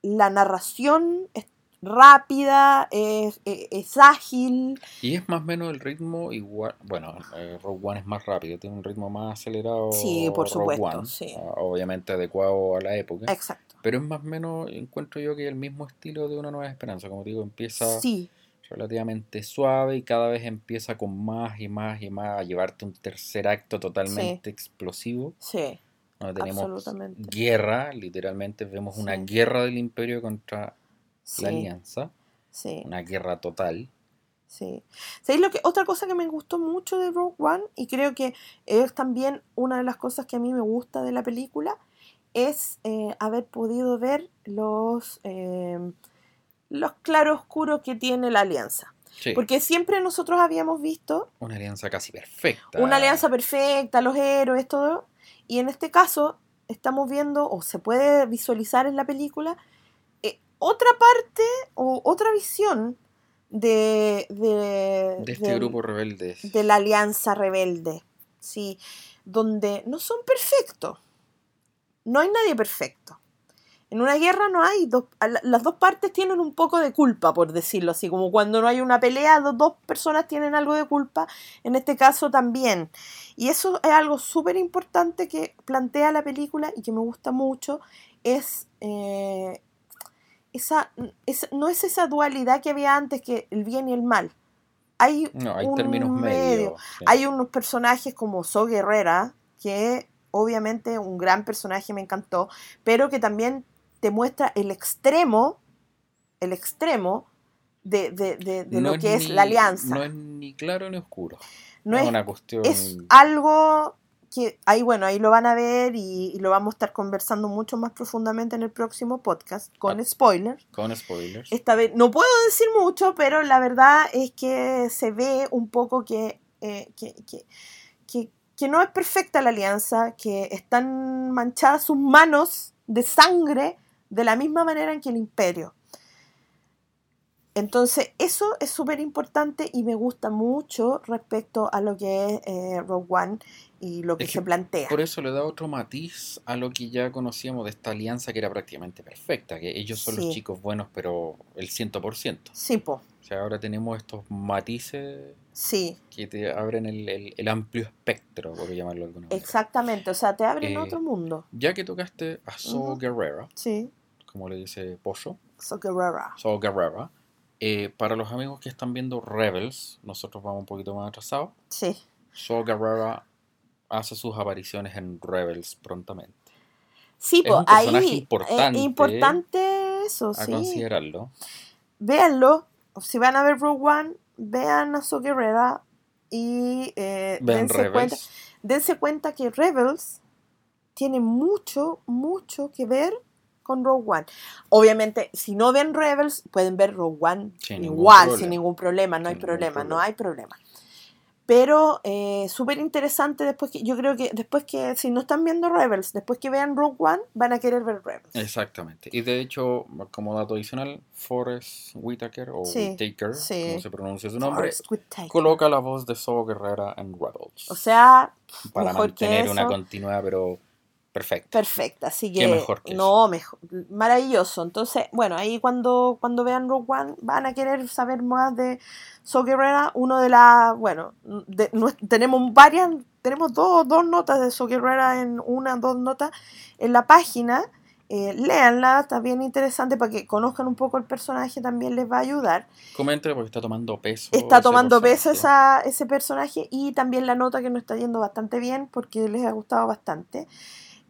la narración es rápida, es, es- es ágil, Y es más o menos el ritmo igual. Bueno, eh, Rogue One es más rápido, tiene un ritmo más acelerado. Sí, por Rogue supuesto, One, sí. Obviamente adecuado a la época. exacto. Pero es más o menos, encuentro yo que el mismo estilo de Una Nueva Esperanza. Como digo, empieza Sí, relativamente suave y cada vez empieza con más y más y más a llevarte un tercer acto totalmente explosivo. sí, Donde tenemos guerra, literalmente vemos una guerra del imperio contra Sí, la alianza. sí. Una guerra total. Sí. ¿Sabéis lo que, otra cosa que me gustó mucho de Rogue One, y creo que es también una de las cosas que a mí me gusta de la película, es eh, haber podido ver los, eh, los claroscuros que tiene la alianza. Sí, Porque siempre nosotros habíamos visto una alianza casi perfecta. una alianza perfecta, los héroes, todo, y en este caso estamos viendo, o se puede visualizar en la película, eh, otra parte o otra visión de, de, de este grupo rebelde. de la alianza rebelde, ¿sí? donde no son perfectos. No hay nadie perfecto. En una guerra no hay dos, las dos partes tienen un poco de culpa, por decirlo así, como cuando no hay una pelea, dos, dos personas tienen algo de culpa, en este caso también. Y eso es algo súper importante que plantea la película y que me gusta mucho, es eh, esa, es- no es esa dualidad que había antes, que el bien y el mal. Hay No, hay un términos medio. sí. Hay unos personajes como So Guerrera, que obviamente un gran personaje me encantó, pero que también te muestra el extremo, el extremo de, de- de- de No lo que es ni- la alianza. No es ni claro ni oscuro. No es, es, una cuestión. es algo que ahí, bueno, ahí lo van a ver y, y lo vamos a estar conversando mucho más profundamente en el próximo podcast con Ah. spoilers. Con spoilers. Esta vez no puedo decir mucho, pero la verdad es que se ve un poco que, eh, que, que, que- que no es perfecta la alianza, que están manchadas sus manos de sangre de la misma manera en que el imperio. Entonces, eso es súper importante y me gusta mucho respecto a lo que es eh, Rogue One y lo que Es que se plantea. Por eso le da otro matiz a lo que ya conocíamos de esta alianza que era prácticamente perfecta, que ellos son Sí. los chicos buenos, pero el 100%. Sí, po. O sea, ahora tenemos estos matices Sí, que te abren el, el- el amplio espectro, por llamarlo de alguna manera. exactamente. O sea, te abren Eh, otro mundo. Ya que tocaste a Saul Ujú. Guerrera, Sí, como le dice Pollo, so Guerrera. Saul Guerrera, eh, para los amigos que están viendo Rebels, nosotros vamos un poquito más atrasados, Sí. Saul Guerrera hace sus apariciones en Rebels prontamente. Sí, Es pues ahí importante es importante eso, A sí. considerarlo. Véanlo. Si van a ver Rogue One, vean a So Guerrera y eh, dense, cuenta, dense cuenta que Rebels tiene mucho, mucho que ver con Rogue One. Obviamente, si no ven Rebels, pueden ver Rogue One Sin igual, sin ningún problema, no hay Sin problema, no hay problema. Pero eh, súper interesante después que, yo creo que después que, si no están viendo Rebels, después que vean Rogue One, van a querer ver Rebels. Exactamente. Y de hecho, como dato adicional, Forrest Whitaker o Sí, Whitaker, sí. como se pronuncia su nombre, coloca la voz de Saul Guerrera en Rebels. O sea, para mantener una continuidad, pero perfecta. perfecta, así que Qué mejor que no, mejor, maravilloso. Entonces, bueno, ahí cuando, cuando vean Rogue One van a querer saber más de So Guerrera, uno de las, bueno, de- nues- tenemos varias, tenemos dos, dos notas de So Guerrera en una, dos notas en la página. Eh, léanla, está bien interesante para que conozcan un poco el personaje, también les va a ayudar. Coméntale porque está tomando peso. Está tomando peso esa, ese personaje y también la nota que nos está yendo bastante bien porque les ha gustado bastante.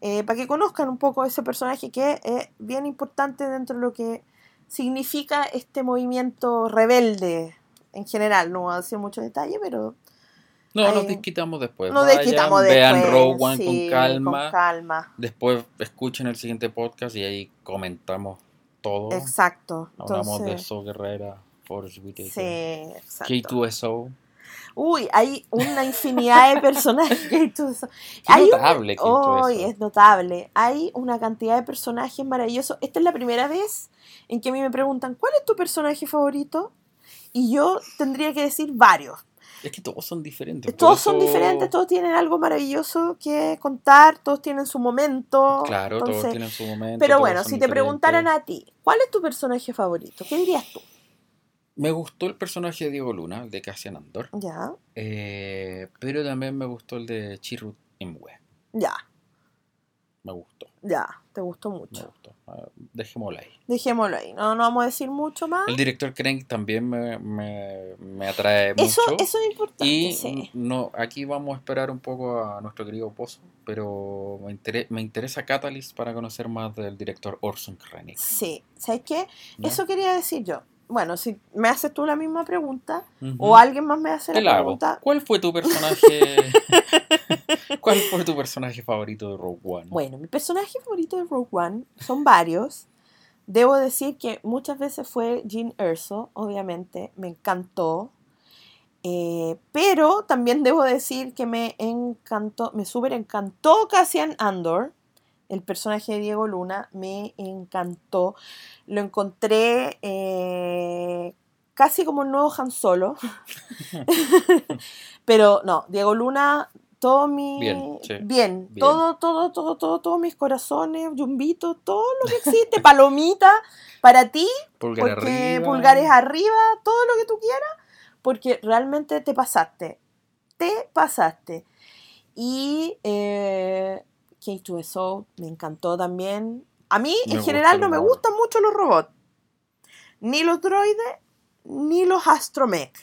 Eh, para que conozcan un poco ese personaje que es bien importante dentro de lo que significa este movimiento rebelde en general. No voy a decir muchos detalles, pero No, nos Ahí- desquitamos después. nos Vayan, desquitamos Vean después. Rogue One sí, con calma. con calma. Después escuchen el siguiente podcast y ahí comentamos todo. Exacto. Hablamos de Entonces, Saul Guerrera, Forrest Whitaker, sí, exacto. K2SO. Uy, hay una infinidad de personajes. K2SO. Qué <laughs> Hay un- notable K2SO. Hoy es notable. Hay una cantidad de personajes maravillosos. Esta es la primera vez en que a mí me preguntan, ¿cuál es tu personaje favorito? Y yo tendría que decir varios. Es que todos son diferentes. Todos son diferentes, todos tienen algo maravilloso que contar, todos tienen su momento. Claro, todos tienen su momento. Pero bueno, si te preguntaran a ti, ¿cuál es tu personaje favorito? ¿Qué dirías tú? Me gustó el personaje de Diego Luna, el de Cassian Andor. Ya, eh, pero también me gustó el de Chirrut Imwe. ya, Me gustó, ya. Te gustó me mucho. gustó. Ah, Dejémoslo ahí. Dejémoslo ahí. No, no vamos a decir mucho más. El director Crank también me, me, me atrae Eso, mucho. eso es importante. y sí. no, aquí vamos a esperar un poco a nuestro querido Pozo, pero me, intere- me interesa Catalyst para conocer más del director Orson Krennic. Sí, ¿sabes qué? Eso quería decir yo. Bueno, si me haces tú la misma pregunta o alguien más me hace Te la la hago. pregunta. ¿Cuál fue tu personaje? <laughs> ¿Cuál fue tu personaje favorito de Rogue One? Bueno, mi personaje favorito de Rogue One son varios. Debo decir que muchas veces fue Jean Erso, obviamente, me encantó. Eh, pero también debo decir que me encantó, me súper encantó Cassian Andor, el personaje de Diego Luna, me encantó. Lo encontré eh, casi como un nuevo Han Solo. <laughs> pero no, Diego Luna, todo mi. Bien, sí. bien, Bien. todo, todo, todo, todo, todos mis corazones, Yumbito, todo lo que existe, <laughs> palomita, para ti, Pulgar porque arriba. pulgares arriba, todo lo que tú quieras, porque realmente te pasaste. Te pasaste. Y eh, K2SO me encantó también. A mí, Me en general, no me gustan mucho los robots. Ni los droides, ni los astromech.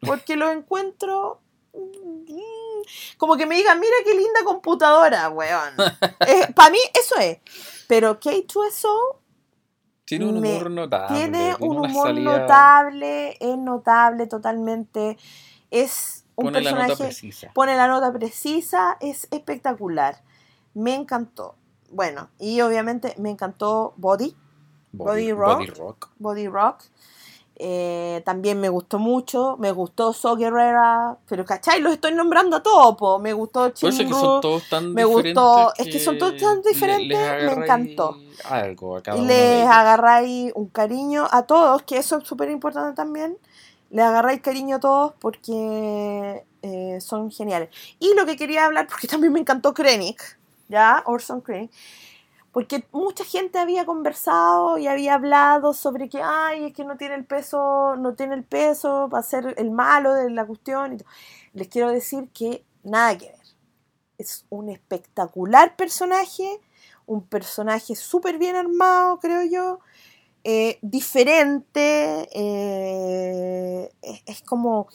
Porque los encuentro. mm, Como que me digan, mira qué linda computadora, weón. <laughs> Para mí, eso es. Pero K2SO Tiene un humor notable. tiene un humor salida- notable, es notable totalmente. Es un Pone la nota personaje. precisa. pone la nota precisa, es espectacular. Me encantó. Bueno, y obviamente me encantó Body, Body Rock. Body Rock. Body Rock. Eh, también me gustó mucho. Me gustó So Guerrera. Pero, ¿cachai? Los estoy nombrando a todos. po. Me gustó es que Chingu. son todos tan me gustó- es que son todos tan diferentes, me encantó. Algo a cada les agarráis un cariño a todos, que eso es súper importante también. Les agarráis cariño a todos porque eh, son geniales. Y lo que quería hablar, porque también me encantó Krennic, ¿ya? Orson Krennic. porque mucha gente había conversado y había hablado sobre que, ay, es que no tiene el peso, no tiene el peso para ser el malo de la cuestión. Les quiero decir que nada que ver. Es un espectacular personaje, un personaje súper bien armado, creo yo, eh, diferente, eh, es como,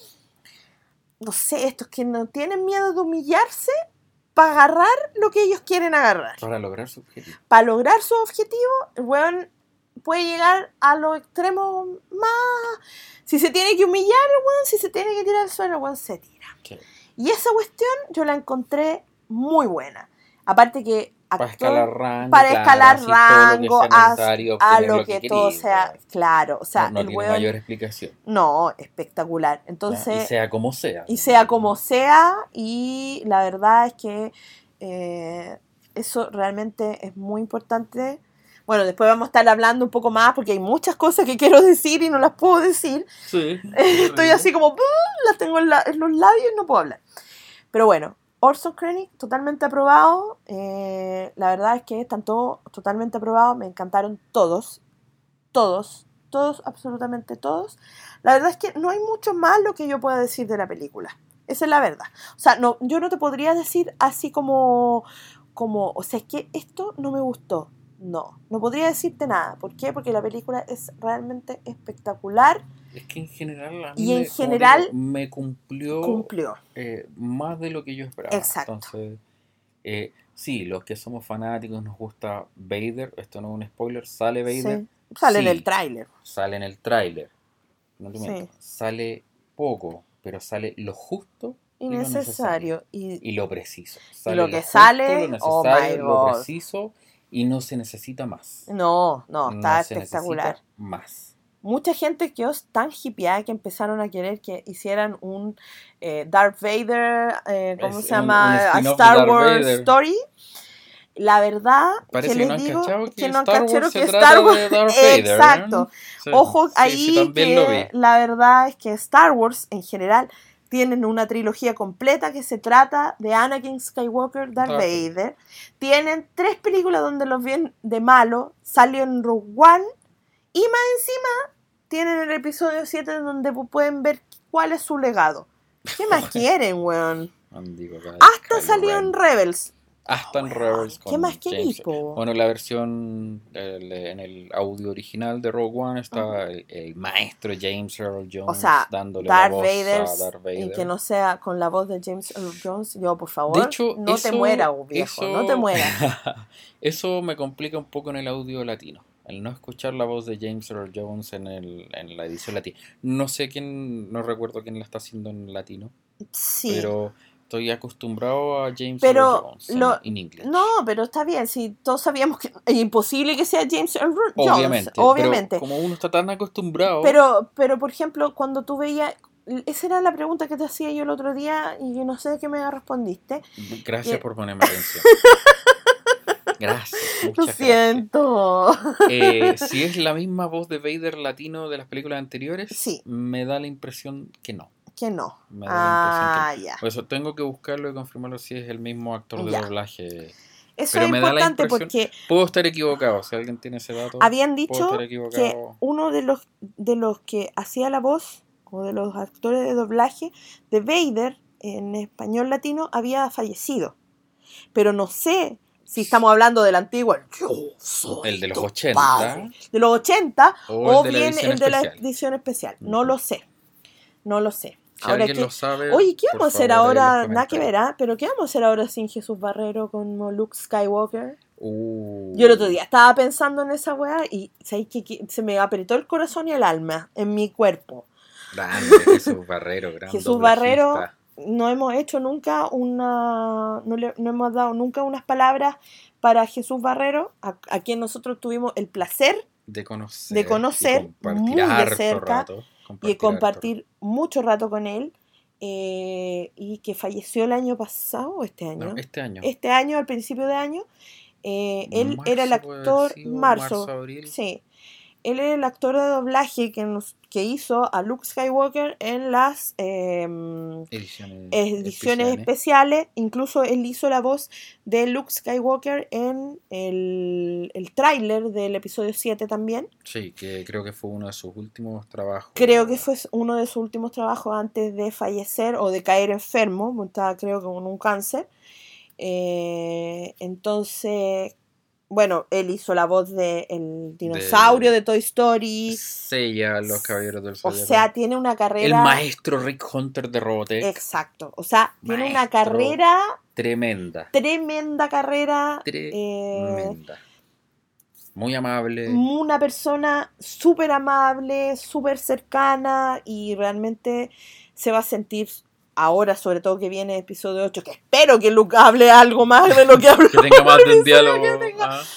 no sé, estos que no tienen miedo de humillarse para agarrar lo que ellos quieren agarrar Para lograr su objetivo. para lograr su objetivo, el weón puede llegar a los extremos más. Si se tiene que humillar, el weón, si se tiene que tirar al suelo, el weón se tira. Y esa cuestión yo la encontré muy buena. Aparte que Para escalar rango. para claro, escalar todo lo que rango, sea a, a lo que, todo queréis, sea claro. claro. O sea, no, no el tiene mayor explicación. No, espectacular. Entonces y sea como sea. y sea como sea, y la verdad es que eh, eso realmente es muy importante. Bueno, después vamos a estar hablando un poco más porque hay muchas cosas que quiero decir y no las puedo decir. Sí. <laughs> Estoy así como, las tengo en, la- en los labios y no puedo hablar. Pero bueno, Orson Krennic, totalmente aprobado. Eh, la verdad es que están todos totalmente aprobados. Me encantaron todos. Todos. Todos, absolutamente todos. La verdad es que no hay mucho más lo que yo pueda decir de la película. Esa es la verdad. O sea, no, yo no te podría decir así como, como, o sea, es que esto no me gustó. No, no podría decirte nada. ¿Por qué? Porque la película es realmente espectacular. Es que en general. a mí Y en me- general digo, me cumplió. Cumplió. eh, más de lo que yo esperaba. Exacto. Entonces, eh, sí, los que somos fanáticos nos gusta Vader. Esto no es un spoiler. Sale Vader. Sí. Sale en Sí. el tráiler. Sale en el tráiler. No te Sí. miento. Sale poco, pero sale lo justo Y y lo necesario. Y, y lo preciso. lo que justo, sale, lo oh my lo God. preciso y no se necesita más. no, no, está se espectacular. más. Mucha gente quedó tan hippieada que empezaron a querer que hicieran un eh, Darth Vader, eh, ¿cómo Es se un- llama? un A Star Wars Vader. Story. La verdad Parece que que les no digo que que no han Star Wars que se Star Wars. de Darth <laughs> Vader. Exacto. Sí, Ojo sí, ahí sí, que la verdad es que Star Wars en general tienen una trilogía completa que se trata de Anakin Skywalker, Darth Darth Vader. Tienen tres películas donde los ven de malo, salió en Rogue One y más encima tienen el episodio 7 donde pu- pueden ver cuál es su legado. ¿Qué más <laughs> quieren, weón? Acá, Hasta salió Ren. en Rebels. Hasta en Weón, Rebels ¿Qué con más querís, James- po? Bueno, la versión el- en el audio original de Rogue One está el, el maestro James Earl Jones O sea, dándole Darth la voz Vader, a Darth y Vader. que no sea con la voz de James Earl Jones, yo por favor, de hecho, no te eso- mueras, viejo, no te eso- mueras. <laughs> eso me complica un poco en el audio latino. El no escuchar la voz de James Earl Jones en, el, en la edición latina. No sé quién, no recuerdo quién la está haciendo en latino, Sí. pero estoy acostumbrado a James Pero Earl Jones en- lo- en inglés. No, pero está bien, si todos sabíamos que es imposible que sea James Earl Jones, Obviamente, pero obviamente. como uno está tan acostumbrado, Pero, pero, por ejemplo, cuando tú veías, esa era la pregunta que te hacía yo el otro día y yo no sé qué me respondiste. gracias por <laughs> ponerme atención. Gracias. <laughs> Lo siento. Eh, si es la <laughs> misma voz de Vader latino de las películas anteriores, Sí. me da la impresión que no. Que no. Me da la Ah, ya. Por eso tengo que buscarlo y confirmarlo si es el mismo actor de Ya. doblaje. Eso pero es me da la importante porque Puedo estar equivocado, si alguien tiene ese dato. habían dicho que uno de los, de los que hacía la voz o de los actores de doblaje de Vader en español latino había fallecido. Pero no sé si estamos hablando del antiguo, El de los tu 80. padre, de los 80 O el bien el de la especial. edición especial. No lo sé. No lo sé. Si Ahora que- lo sabe. Oye, ¿qué vamos a hacer favor, ahora? Nada que ver, comentarios. ¿ah? Pero ¿qué vamos a hacer ahora sin Jesús Barrero como Luke Skywalker? Uh. Yo el otro día estaba pensando en esa weá y ¿sabes qué? Que se me apretó el corazón y el alma en mi cuerpo. Grande, Jesús Barrero, gran Jesús. Barrero, no hemos hecho nunca una. No, le- no hemos dado nunca unas palabras para Jesús Barrero, a, a quien nosotros tuvimos el placer De conocer. de conocer y compartir muy de cerca rato, y de harto compartir mucho rato con él. eh, y que falleció el año pasado o este año. No, este año. Este año, al principio de año, eh, él Marzo era el actor. sido, Marzo, abril. sí. Él es el actor de doblaje que, nos, que hizo a Luke Skywalker en las em, Ediciones, ediciones especiales. Incluso él hizo la voz de Luke Skywalker en el, el tráiler del episodio 7 también. Sí, que creo que fue uno de sus últimos trabajos. Creo que fue uno de sus últimos trabajos antes de fallecer o de caer enfermo, estaba creo que con un cáncer. Eh, entonces, bueno, él hizo la voz del el dinosaurio de, Toy Story. Sella, Los Caballeros del O sea, tiene una carrera. El maestro Rick Hunter de Robotech. Exacto. O sea, tiene una carrera. Tremenda. Tremenda carrera. Tremenda. Muy amable. Una persona súper amable, súper cercana y realmente se va a sentir ahora, sobre todo que viene episodio 8, que espero que Luke hable algo más de lo que <laughs> habló. que tenga más de un diálogo.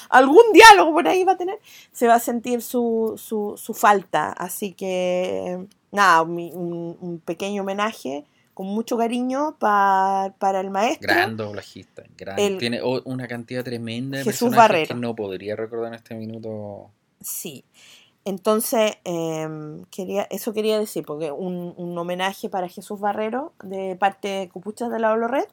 Algún diálogo por ahí va a tener. Se va a sentir su, su, su falta. Así que, nada, un, un pequeño homenaje con mucho cariño para el maestro. Gran doblajista. Gran, tiene una cantidad tremenda de Jesús personajes que no podría recordar en este minuto. Sí. Entonces, em, quería, eso quería decir, porque un, un, homenaje para Jesús Barrero de parte de Cupuchas de la Red,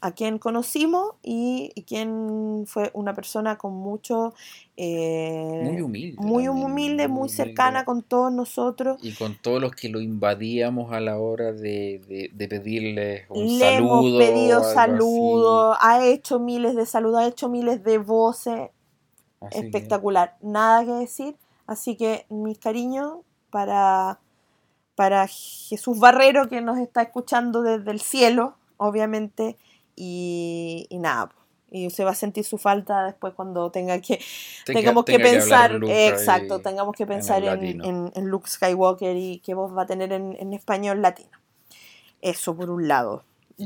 a quien conocimos y, quien fue una persona con mucho... Eh, muy humilde. Muy humilde, muy, cercana con todos nosotros. Y con todos los que lo invadíamos a la hora de, de, pedirle un Le saludo. Hemos pedido saludos, ha hecho miles de saludos, ha hecho miles de voces. Espectacular, nada que decir Así que mis cariños para, para Jesús Barrero que nos está escuchando desde el cielo, obviamente, y, nada. Y se va a sentir su falta después cuando tenga que tengamos que, pensar, exacto, tengamos que pensar en, en, Luke Skywalker y que voz va a tener en, español latino. Eso por un lado.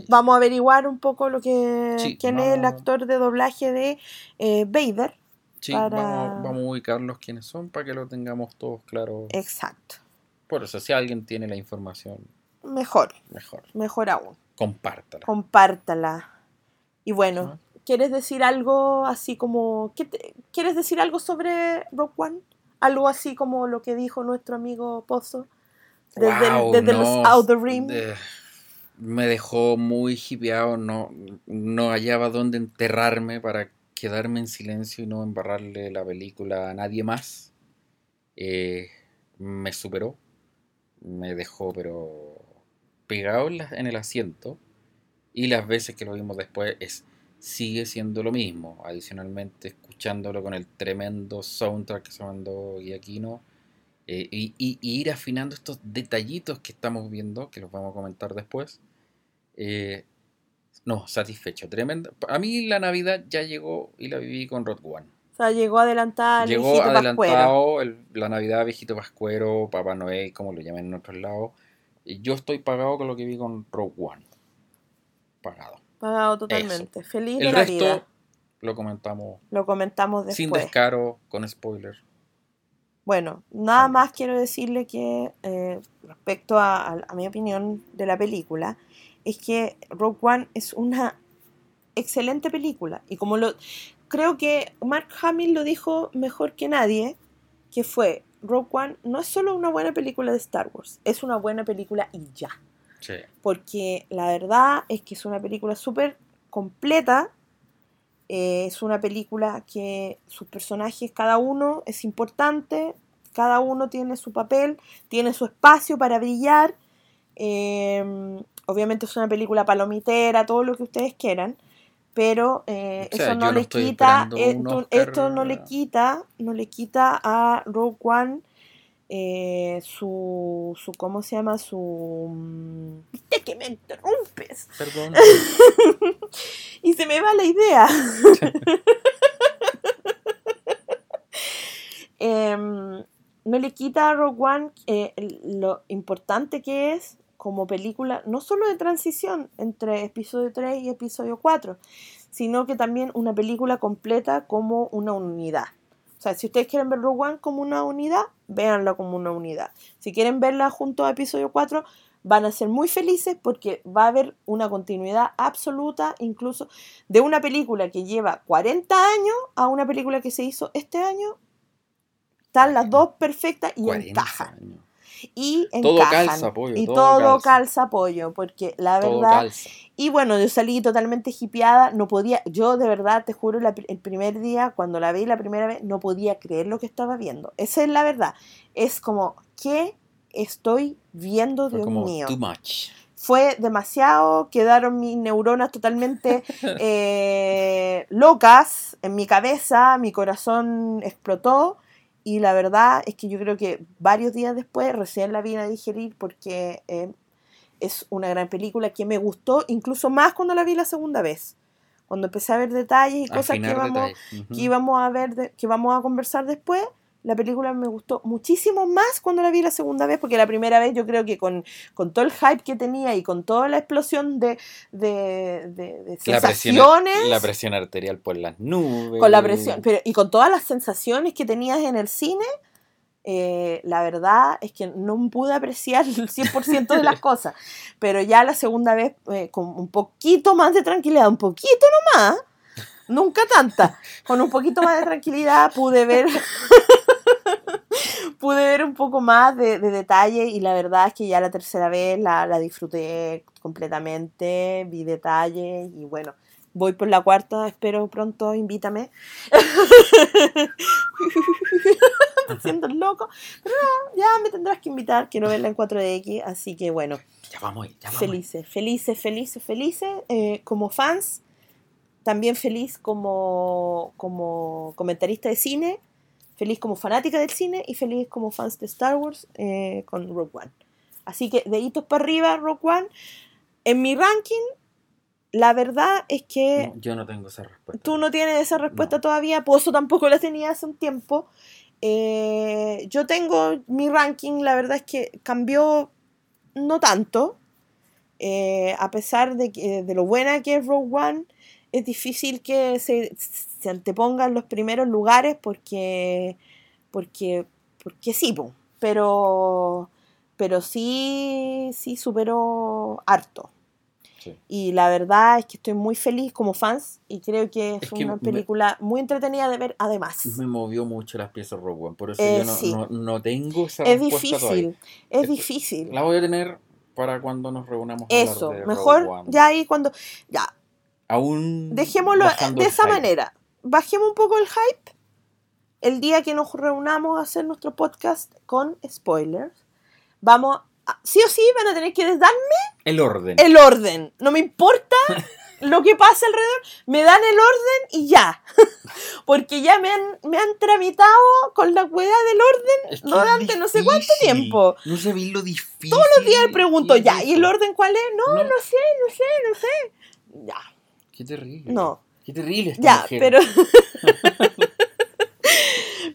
Vamos a averiguar un poco lo que quién es el actor de doblaje de eh, Vader Sí, vamos, vamos, a ubicarlos quiénes son para que lo tengamos todos claros. Exacto. Por eso, si alguien tiene la información. Mejor. Mejor. Mejor aún. Compártala. Compártala. Y bueno, ¿quieres decir algo así como... ¿Quieres decir algo sobre Rock One? Algo así como lo que dijo nuestro amigo Pozo desde, los Outer Rim. me dejó muy hipeado, no, no hallaba dónde enterrarme para quedarme en silencio y no embarrarle la película a nadie más, eh, me superó, me dejó pero pegado en, el asiento y las veces que lo vimos después es sigue siendo lo mismo, adicionalmente escuchándolo con el tremendo soundtrack que se mandó Guiaquino eh, y, y, ir afinando estos detallitos que estamos viendo, que los vamos a comentar después, eh, no, satisfecho, tremenda. A mí la Navidad ya llegó y la viví con Rod One. O sea, llegó adelantada. Llegó adelantado la Navidad, viejito pascuero, Papá Noel, como lo llaman en otros lados. Y yo estoy pagado con lo que vi con Rogue One. Pagado. Pagado totalmente. Feliz El de la vida. Lo comentamos. Lo comentamos después. Sin descaro, con spoiler. Bueno, nada más quiero decirle que eh, respecto a, a mi opinión de la película, es que Rogue One es una excelente película. Y como lo. Creo que Mark Hamill lo dijo mejor que nadie, que fue. Rogue One no es solo una buena película de Star Wars, es una buena película y ya. Porque la verdad es que es una película súper completa. Eh, es una película que sus personajes, cada uno es importante, cada uno tiene su papel, tiene su espacio para brillar. Eh, obviamente es una película palomitera, todo lo que ustedes quieran, pero eh, eso no, le quita, esto, no le quita, no le quita a Rogue One eh, su, su, ¿cómo se llama? Su... Mm, ¿Viste que me interrumpes? Perdón. <laughs> y se me va la idea. <laughs> <laughs> Em, no le quita a Rogue One eh, lo importante que es como película no solo de transición entre episodio 3 y episodio 4, sino que también una película completa como una unidad. O sea, si ustedes quieren ver Rogue One como una unidad, véanla como una unidad. Si quieren verla junto a episodio 4, van a ser muy felices porque va a haber una continuidad absoluta, incluso de una película que lleva 40 años a una película que se hizo este año Están las dos perfectas y 40 encajan. años. Y Todo encajan. calza, pollo, y todo todo, calza. calza. pollo, porque la Todo verdad... calza. Y bueno, yo salí totalmente hipeada, no podía, yo de verdad, te juro, la el primer día, cuando la vi la primera vez, no podía creer lo que estaba viendo. Esa es la verdad. Es como, ¿qué estoy viendo, Dios como mío? too much. Fue demasiado, quedaron mis neuronas totalmente eh, locas en mi cabeza, mi corazón explotó y la verdad es que yo creo que varios días después recién la vine a digerir porque eh, es una gran película que me gustó incluso más cuando la vi la segunda vez. Cuando empecé a ver detalles y cosas que. Ujú. que íbamos a ver, de- que vamos a conversar después, la película me gustó muchísimo más cuando la vi la segunda vez, porque la primera vez yo creo que con, con todo el hype que tenía y con toda la explosión de, de, de- de La presión, sensaciones, la presión arterial por las nubes. con la presión, pero, y con todas las sensaciones que tenías en el cine, eh, la verdad es que no pude apreciar el 100% de las <laughs> cosas, pero ya la segunda vez eh, con un poquito más de tranquilidad, un poquito nomás, nunca tanta, con un poquito más de tranquilidad pude ver <laughs> pude ver un poco más de, de detalle y la verdad es que ya la tercera vez la, la disfruté completamente, vi detalles y bueno, voy por la cuarta, espero pronto, invítame. <laughs> Estoy siendo loco, pero no, ya me tendrás que invitar, quiero verla en 4DX, así que bueno, Ya vamos ahí, ya vamos ahí. felices, felices, felices, felices, eh, como fans, también feliz como, como comentarista de cine, feliz como fanática del cine y feliz como fans de Star Wars eh, con Rogue One. Así que deditos para arriba, Rogue One. En mi ranking, la verdad es que No, yo no tengo esa respuesta. tú no tienes esa respuesta No. todavía, Pozo tampoco la tenía hace un tiempo. Eh, yo tengo mi ranking, la verdad es que cambió no tanto. Eh, a pesar de, que, de lo buena que es Rogue One, es difícil que se, se anteponga en los primeros lugares porque, porque, porque sí, po. pero, pero sí, sí superó harto. Sí. Y la verdad es que estoy muy feliz como fans y creo que es, Es que una me- película muy entretenida de ver además. Me movió mucho las piezas Rogue One, por eso Eh, yo no, sí. no, no tengo esa Es todavía. difícil, es Esto- difícil. La voy a tener para cuando nos reunamos a Eso, de Rogue mejor One. ya ahí cuando... Ya, Aún dejémoslo de esa hype. manera. Bajemos un poco el hype. El día que nos reunamos a hacer nuestro podcast con spoilers, vamos a, sí o sí van a tener que darme El orden. el orden. No me importa <laughs> lo que pase alrededor, me dan el orden y ya. <laughs> Porque ya me han, me han tramitado con la cuidad del orden Es que durante no sé cuánto tiempo. No sabéis lo difícil. Todos los días le pregunto, ya, ¿y el orden cuál es? No, No. no sé, no sé, no sé. Ya, Qué terrible. no. Qué terrible esta Ya, mujer. pero. <laughs>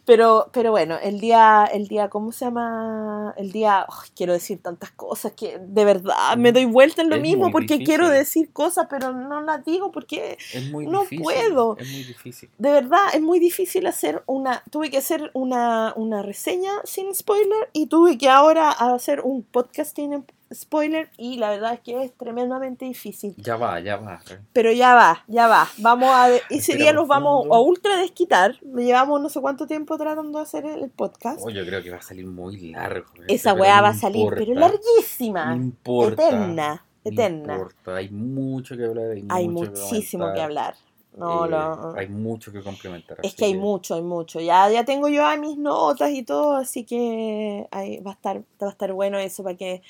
pero, pero bueno, el día, el día, ¿cómo se llama? El día, ay, quiero decir tantas cosas que de verdad me doy vuelta en lo Es mismo porque difícil. quiero decir cosas, pero no las digo porque Es muy no difícil. puedo. Es muy difícil. de verdad es muy difícil hacer una. Tuve que hacer una, una reseña sin spoiler y tuve que ahora hacer un podcast sin spoiler y la verdad es que es tremendamente difícil. Ya va, ya va. Pero ya va, ya va. Vamos a ese día nos vamos a ultra desquitar. Me llevamos no sé cuánto tiempo tratando de hacer el podcast. Oh, yo creo que va a salir muy largo. Esa pero weá no va a salir, importa. pero larguísima. No importa. eterna, No eterna. importa. Hay mucho que hablar. Hay, hay mucho muchísimo que hablar. No, Eh, lo- Hay mucho que complementar. es que hay mucho, hay mucho. Ya, ya tengo yo mis notas y todo, así que ahí va a estar, va a estar bueno eso para que.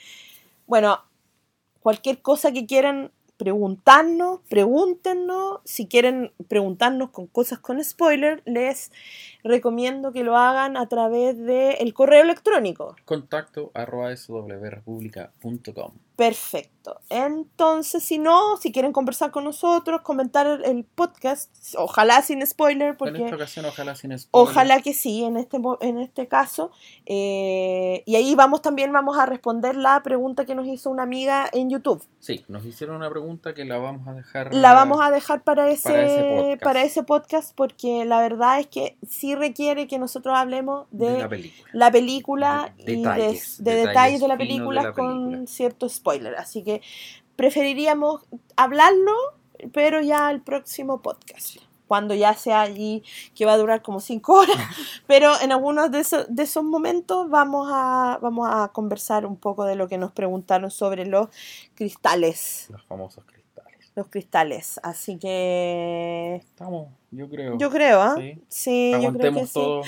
Bueno, cualquier cosa que quieran preguntarnos, pregúntenos. Si quieren preguntarnos con cosas con spoiler, les recomiendo que lo hagan a través del correo electrónico. Contacto arroba swrepublica.com. Perfecto. Entonces, si no, si quieren conversar con nosotros, comentar el, podcast, ojalá sin spoiler, En esta porque ocasión, ojalá sin spoiler. ojalá que sí, en este, en este caso. Eh, y ahí vamos también vamos a responder la pregunta que nos hizo una amiga en YouTube. Sí, nos hicieron una pregunta que la vamos a dejar. La vamos a dejar para ese, para ese podcast. para ese podcast porque la verdad es que sí requiere que nosotros hablemos de, de la película. la película De- y detalles, de, de detalles de la película la con cierto spoiler. Así que preferiríamos hablarlo, pero ya el próximo podcast. cuando ya sea allí, que va a durar como cinco horas, <laughs> pero en algunos de esos, de esos momentos vamos a, vamos a conversar un poco de lo que nos preguntaron sobre los cristales, Los famosos cristales. Los cristales, así que Estamos, yo creo. yo creo, ¿ah? Sí. Sí, yo creo que Aguantemos sí. todo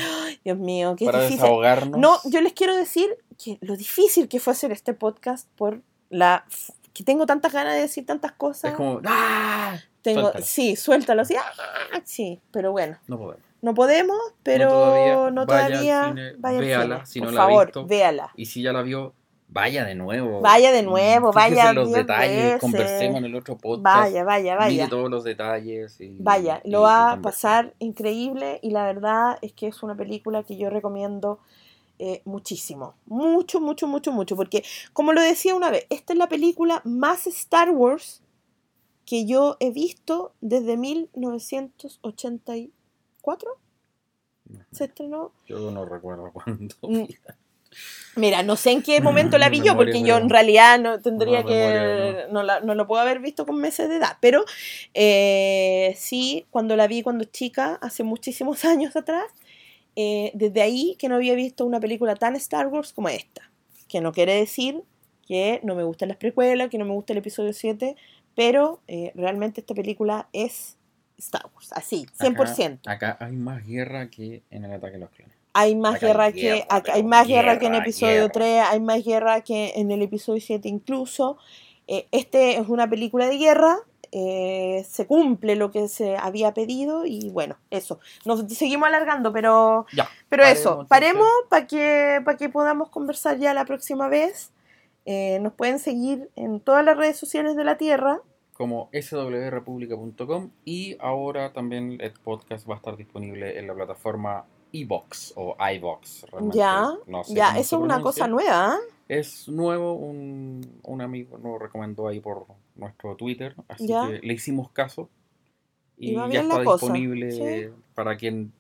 Dios mío, qué para difícil. desahogarnos. No, yo les quiero decir que lo difícil que fue hacer este podcast por la que tengo tantas ganas de decir tantas cosas. Es como. ¡Ah! tengo, suéltalo. sí, suéltalo así. ¡ah! Sí, pero bueno, No podemos. no podemos, pero todavía. no Vaya al todavía. cine, vaya al véala, cine, si por no la ha favor, visto. véala. Y si ya la vio, vaya de nuevo. Vaya de nuevo, Fíjese vaya los detalles, veces. conversemos en el otro podcast. Vaya, vaya, Mire vaya. todos los detalles. y- Vaya, y- lo va a pasar increíble y la verdad es que es una película que yo recomiendo eh, muchísimo. Mucho, mucho, mucho, mucho. Porque, como lo decía una vez, esta es la película más Star Wars que yo he visto desde 1984. Se estrenó. Yo no recuerdo cuándo. Mira, no sé en qué momento la <laughs> vi yo, porque yo en realidad no tendría No, que. memoria, No, la- no lo puedo haber visto con meses de edad. Pero eh, sí, cuando la vi cuando chica, hace muchísimos <laughs> años atrás, eh, desde ahí que no había visto una película tan Star Wars como esta. Que no quiere decir que no me gustan las precuelas, que no me gusta el episodio 7, pero eh, realmente esta película es Star Wars, así, 100%. Acá, acá hay más guerra que en el ataque de los clones. Hay más Acá guerra, que acá hay más guerra, que en episodio guerra. 3, hay más guerra que en el episodio 7 incluso. Eh, este es una película de guerra, eh, se cumple lo que se había pedido y bueno, eso. Nos seguimos alargando, pero, Ya. pero paremos, eso, paremos para que, para que podamos conversar ya la próxima vez. Eh, nos pueden seguir en todas las redes sociales de la Tierra. Como swrepublica.com y ahora también el podcast va a estar disponible en la plataforma iVox o iVox. realmente Ya, no sé ya, eso es una cosa nueva. ¿ah? Es nuevo, un, un amigo nos recomendó ahí por nuestro Twitter, así Ya. que le hicimos caso. Y ya está disponible sí. para quien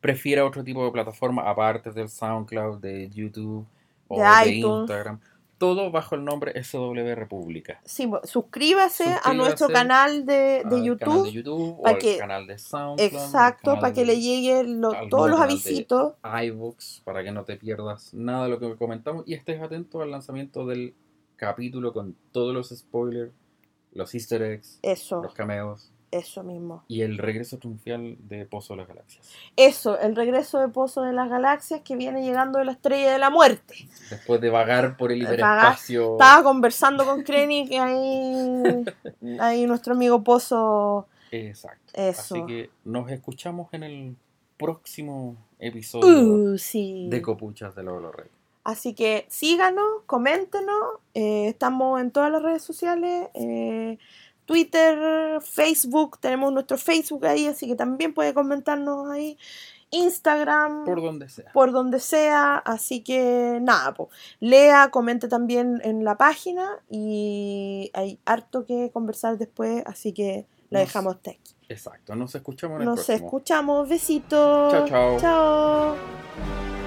prefiera otro tipo de plataforma aparte del SoundCloud, de YouTube o De. Instagram. Todo bajo el nombre SW República. Sí, suscríbase, a nuestro canal de, de YouTube. canal de YouTube o pa' al que- canal de SoundCloud. Exacto, para que de le lleguen lo- todos los avisitos. iVoox para que no te pierdas nada de lo que comentamos y estés atento al lanzamiento del capítulo con todos los spoilers, los easter eggs, Eso, los cameos eso mismo. y el regreso triunfal de Pozo de las Galaxias. Eso, el regreso de Pozo de las Galaxias que viene llegando de la Estrella de la Muerte. Después de vagar por el Vagar, hiperespacio. Estaba conversando con Krennic ahí, <laughs> ahí nuestro amigo Pozo. Exacto. Eso. Así que nos escuchamos en el próximo episodio Uh, sí. de Copuchas de Lolo Rey. Así que síganos, coméntenos. eh, estamos en todas las redes sociales. eh, Twitter, Facebook. Tenemos nuestro Facebook ahí, así que también puede comentarnos ahí. Instagram. Por donde sea. por donde sea, así que nada, po. lea, comente también en la página y hay harto que conversar después, así que la Nos- dejamos hasta aquí. Exacto. Nos escuchamos en el Nos próximo. escuchamos, besitos. Chao, chao. Chao.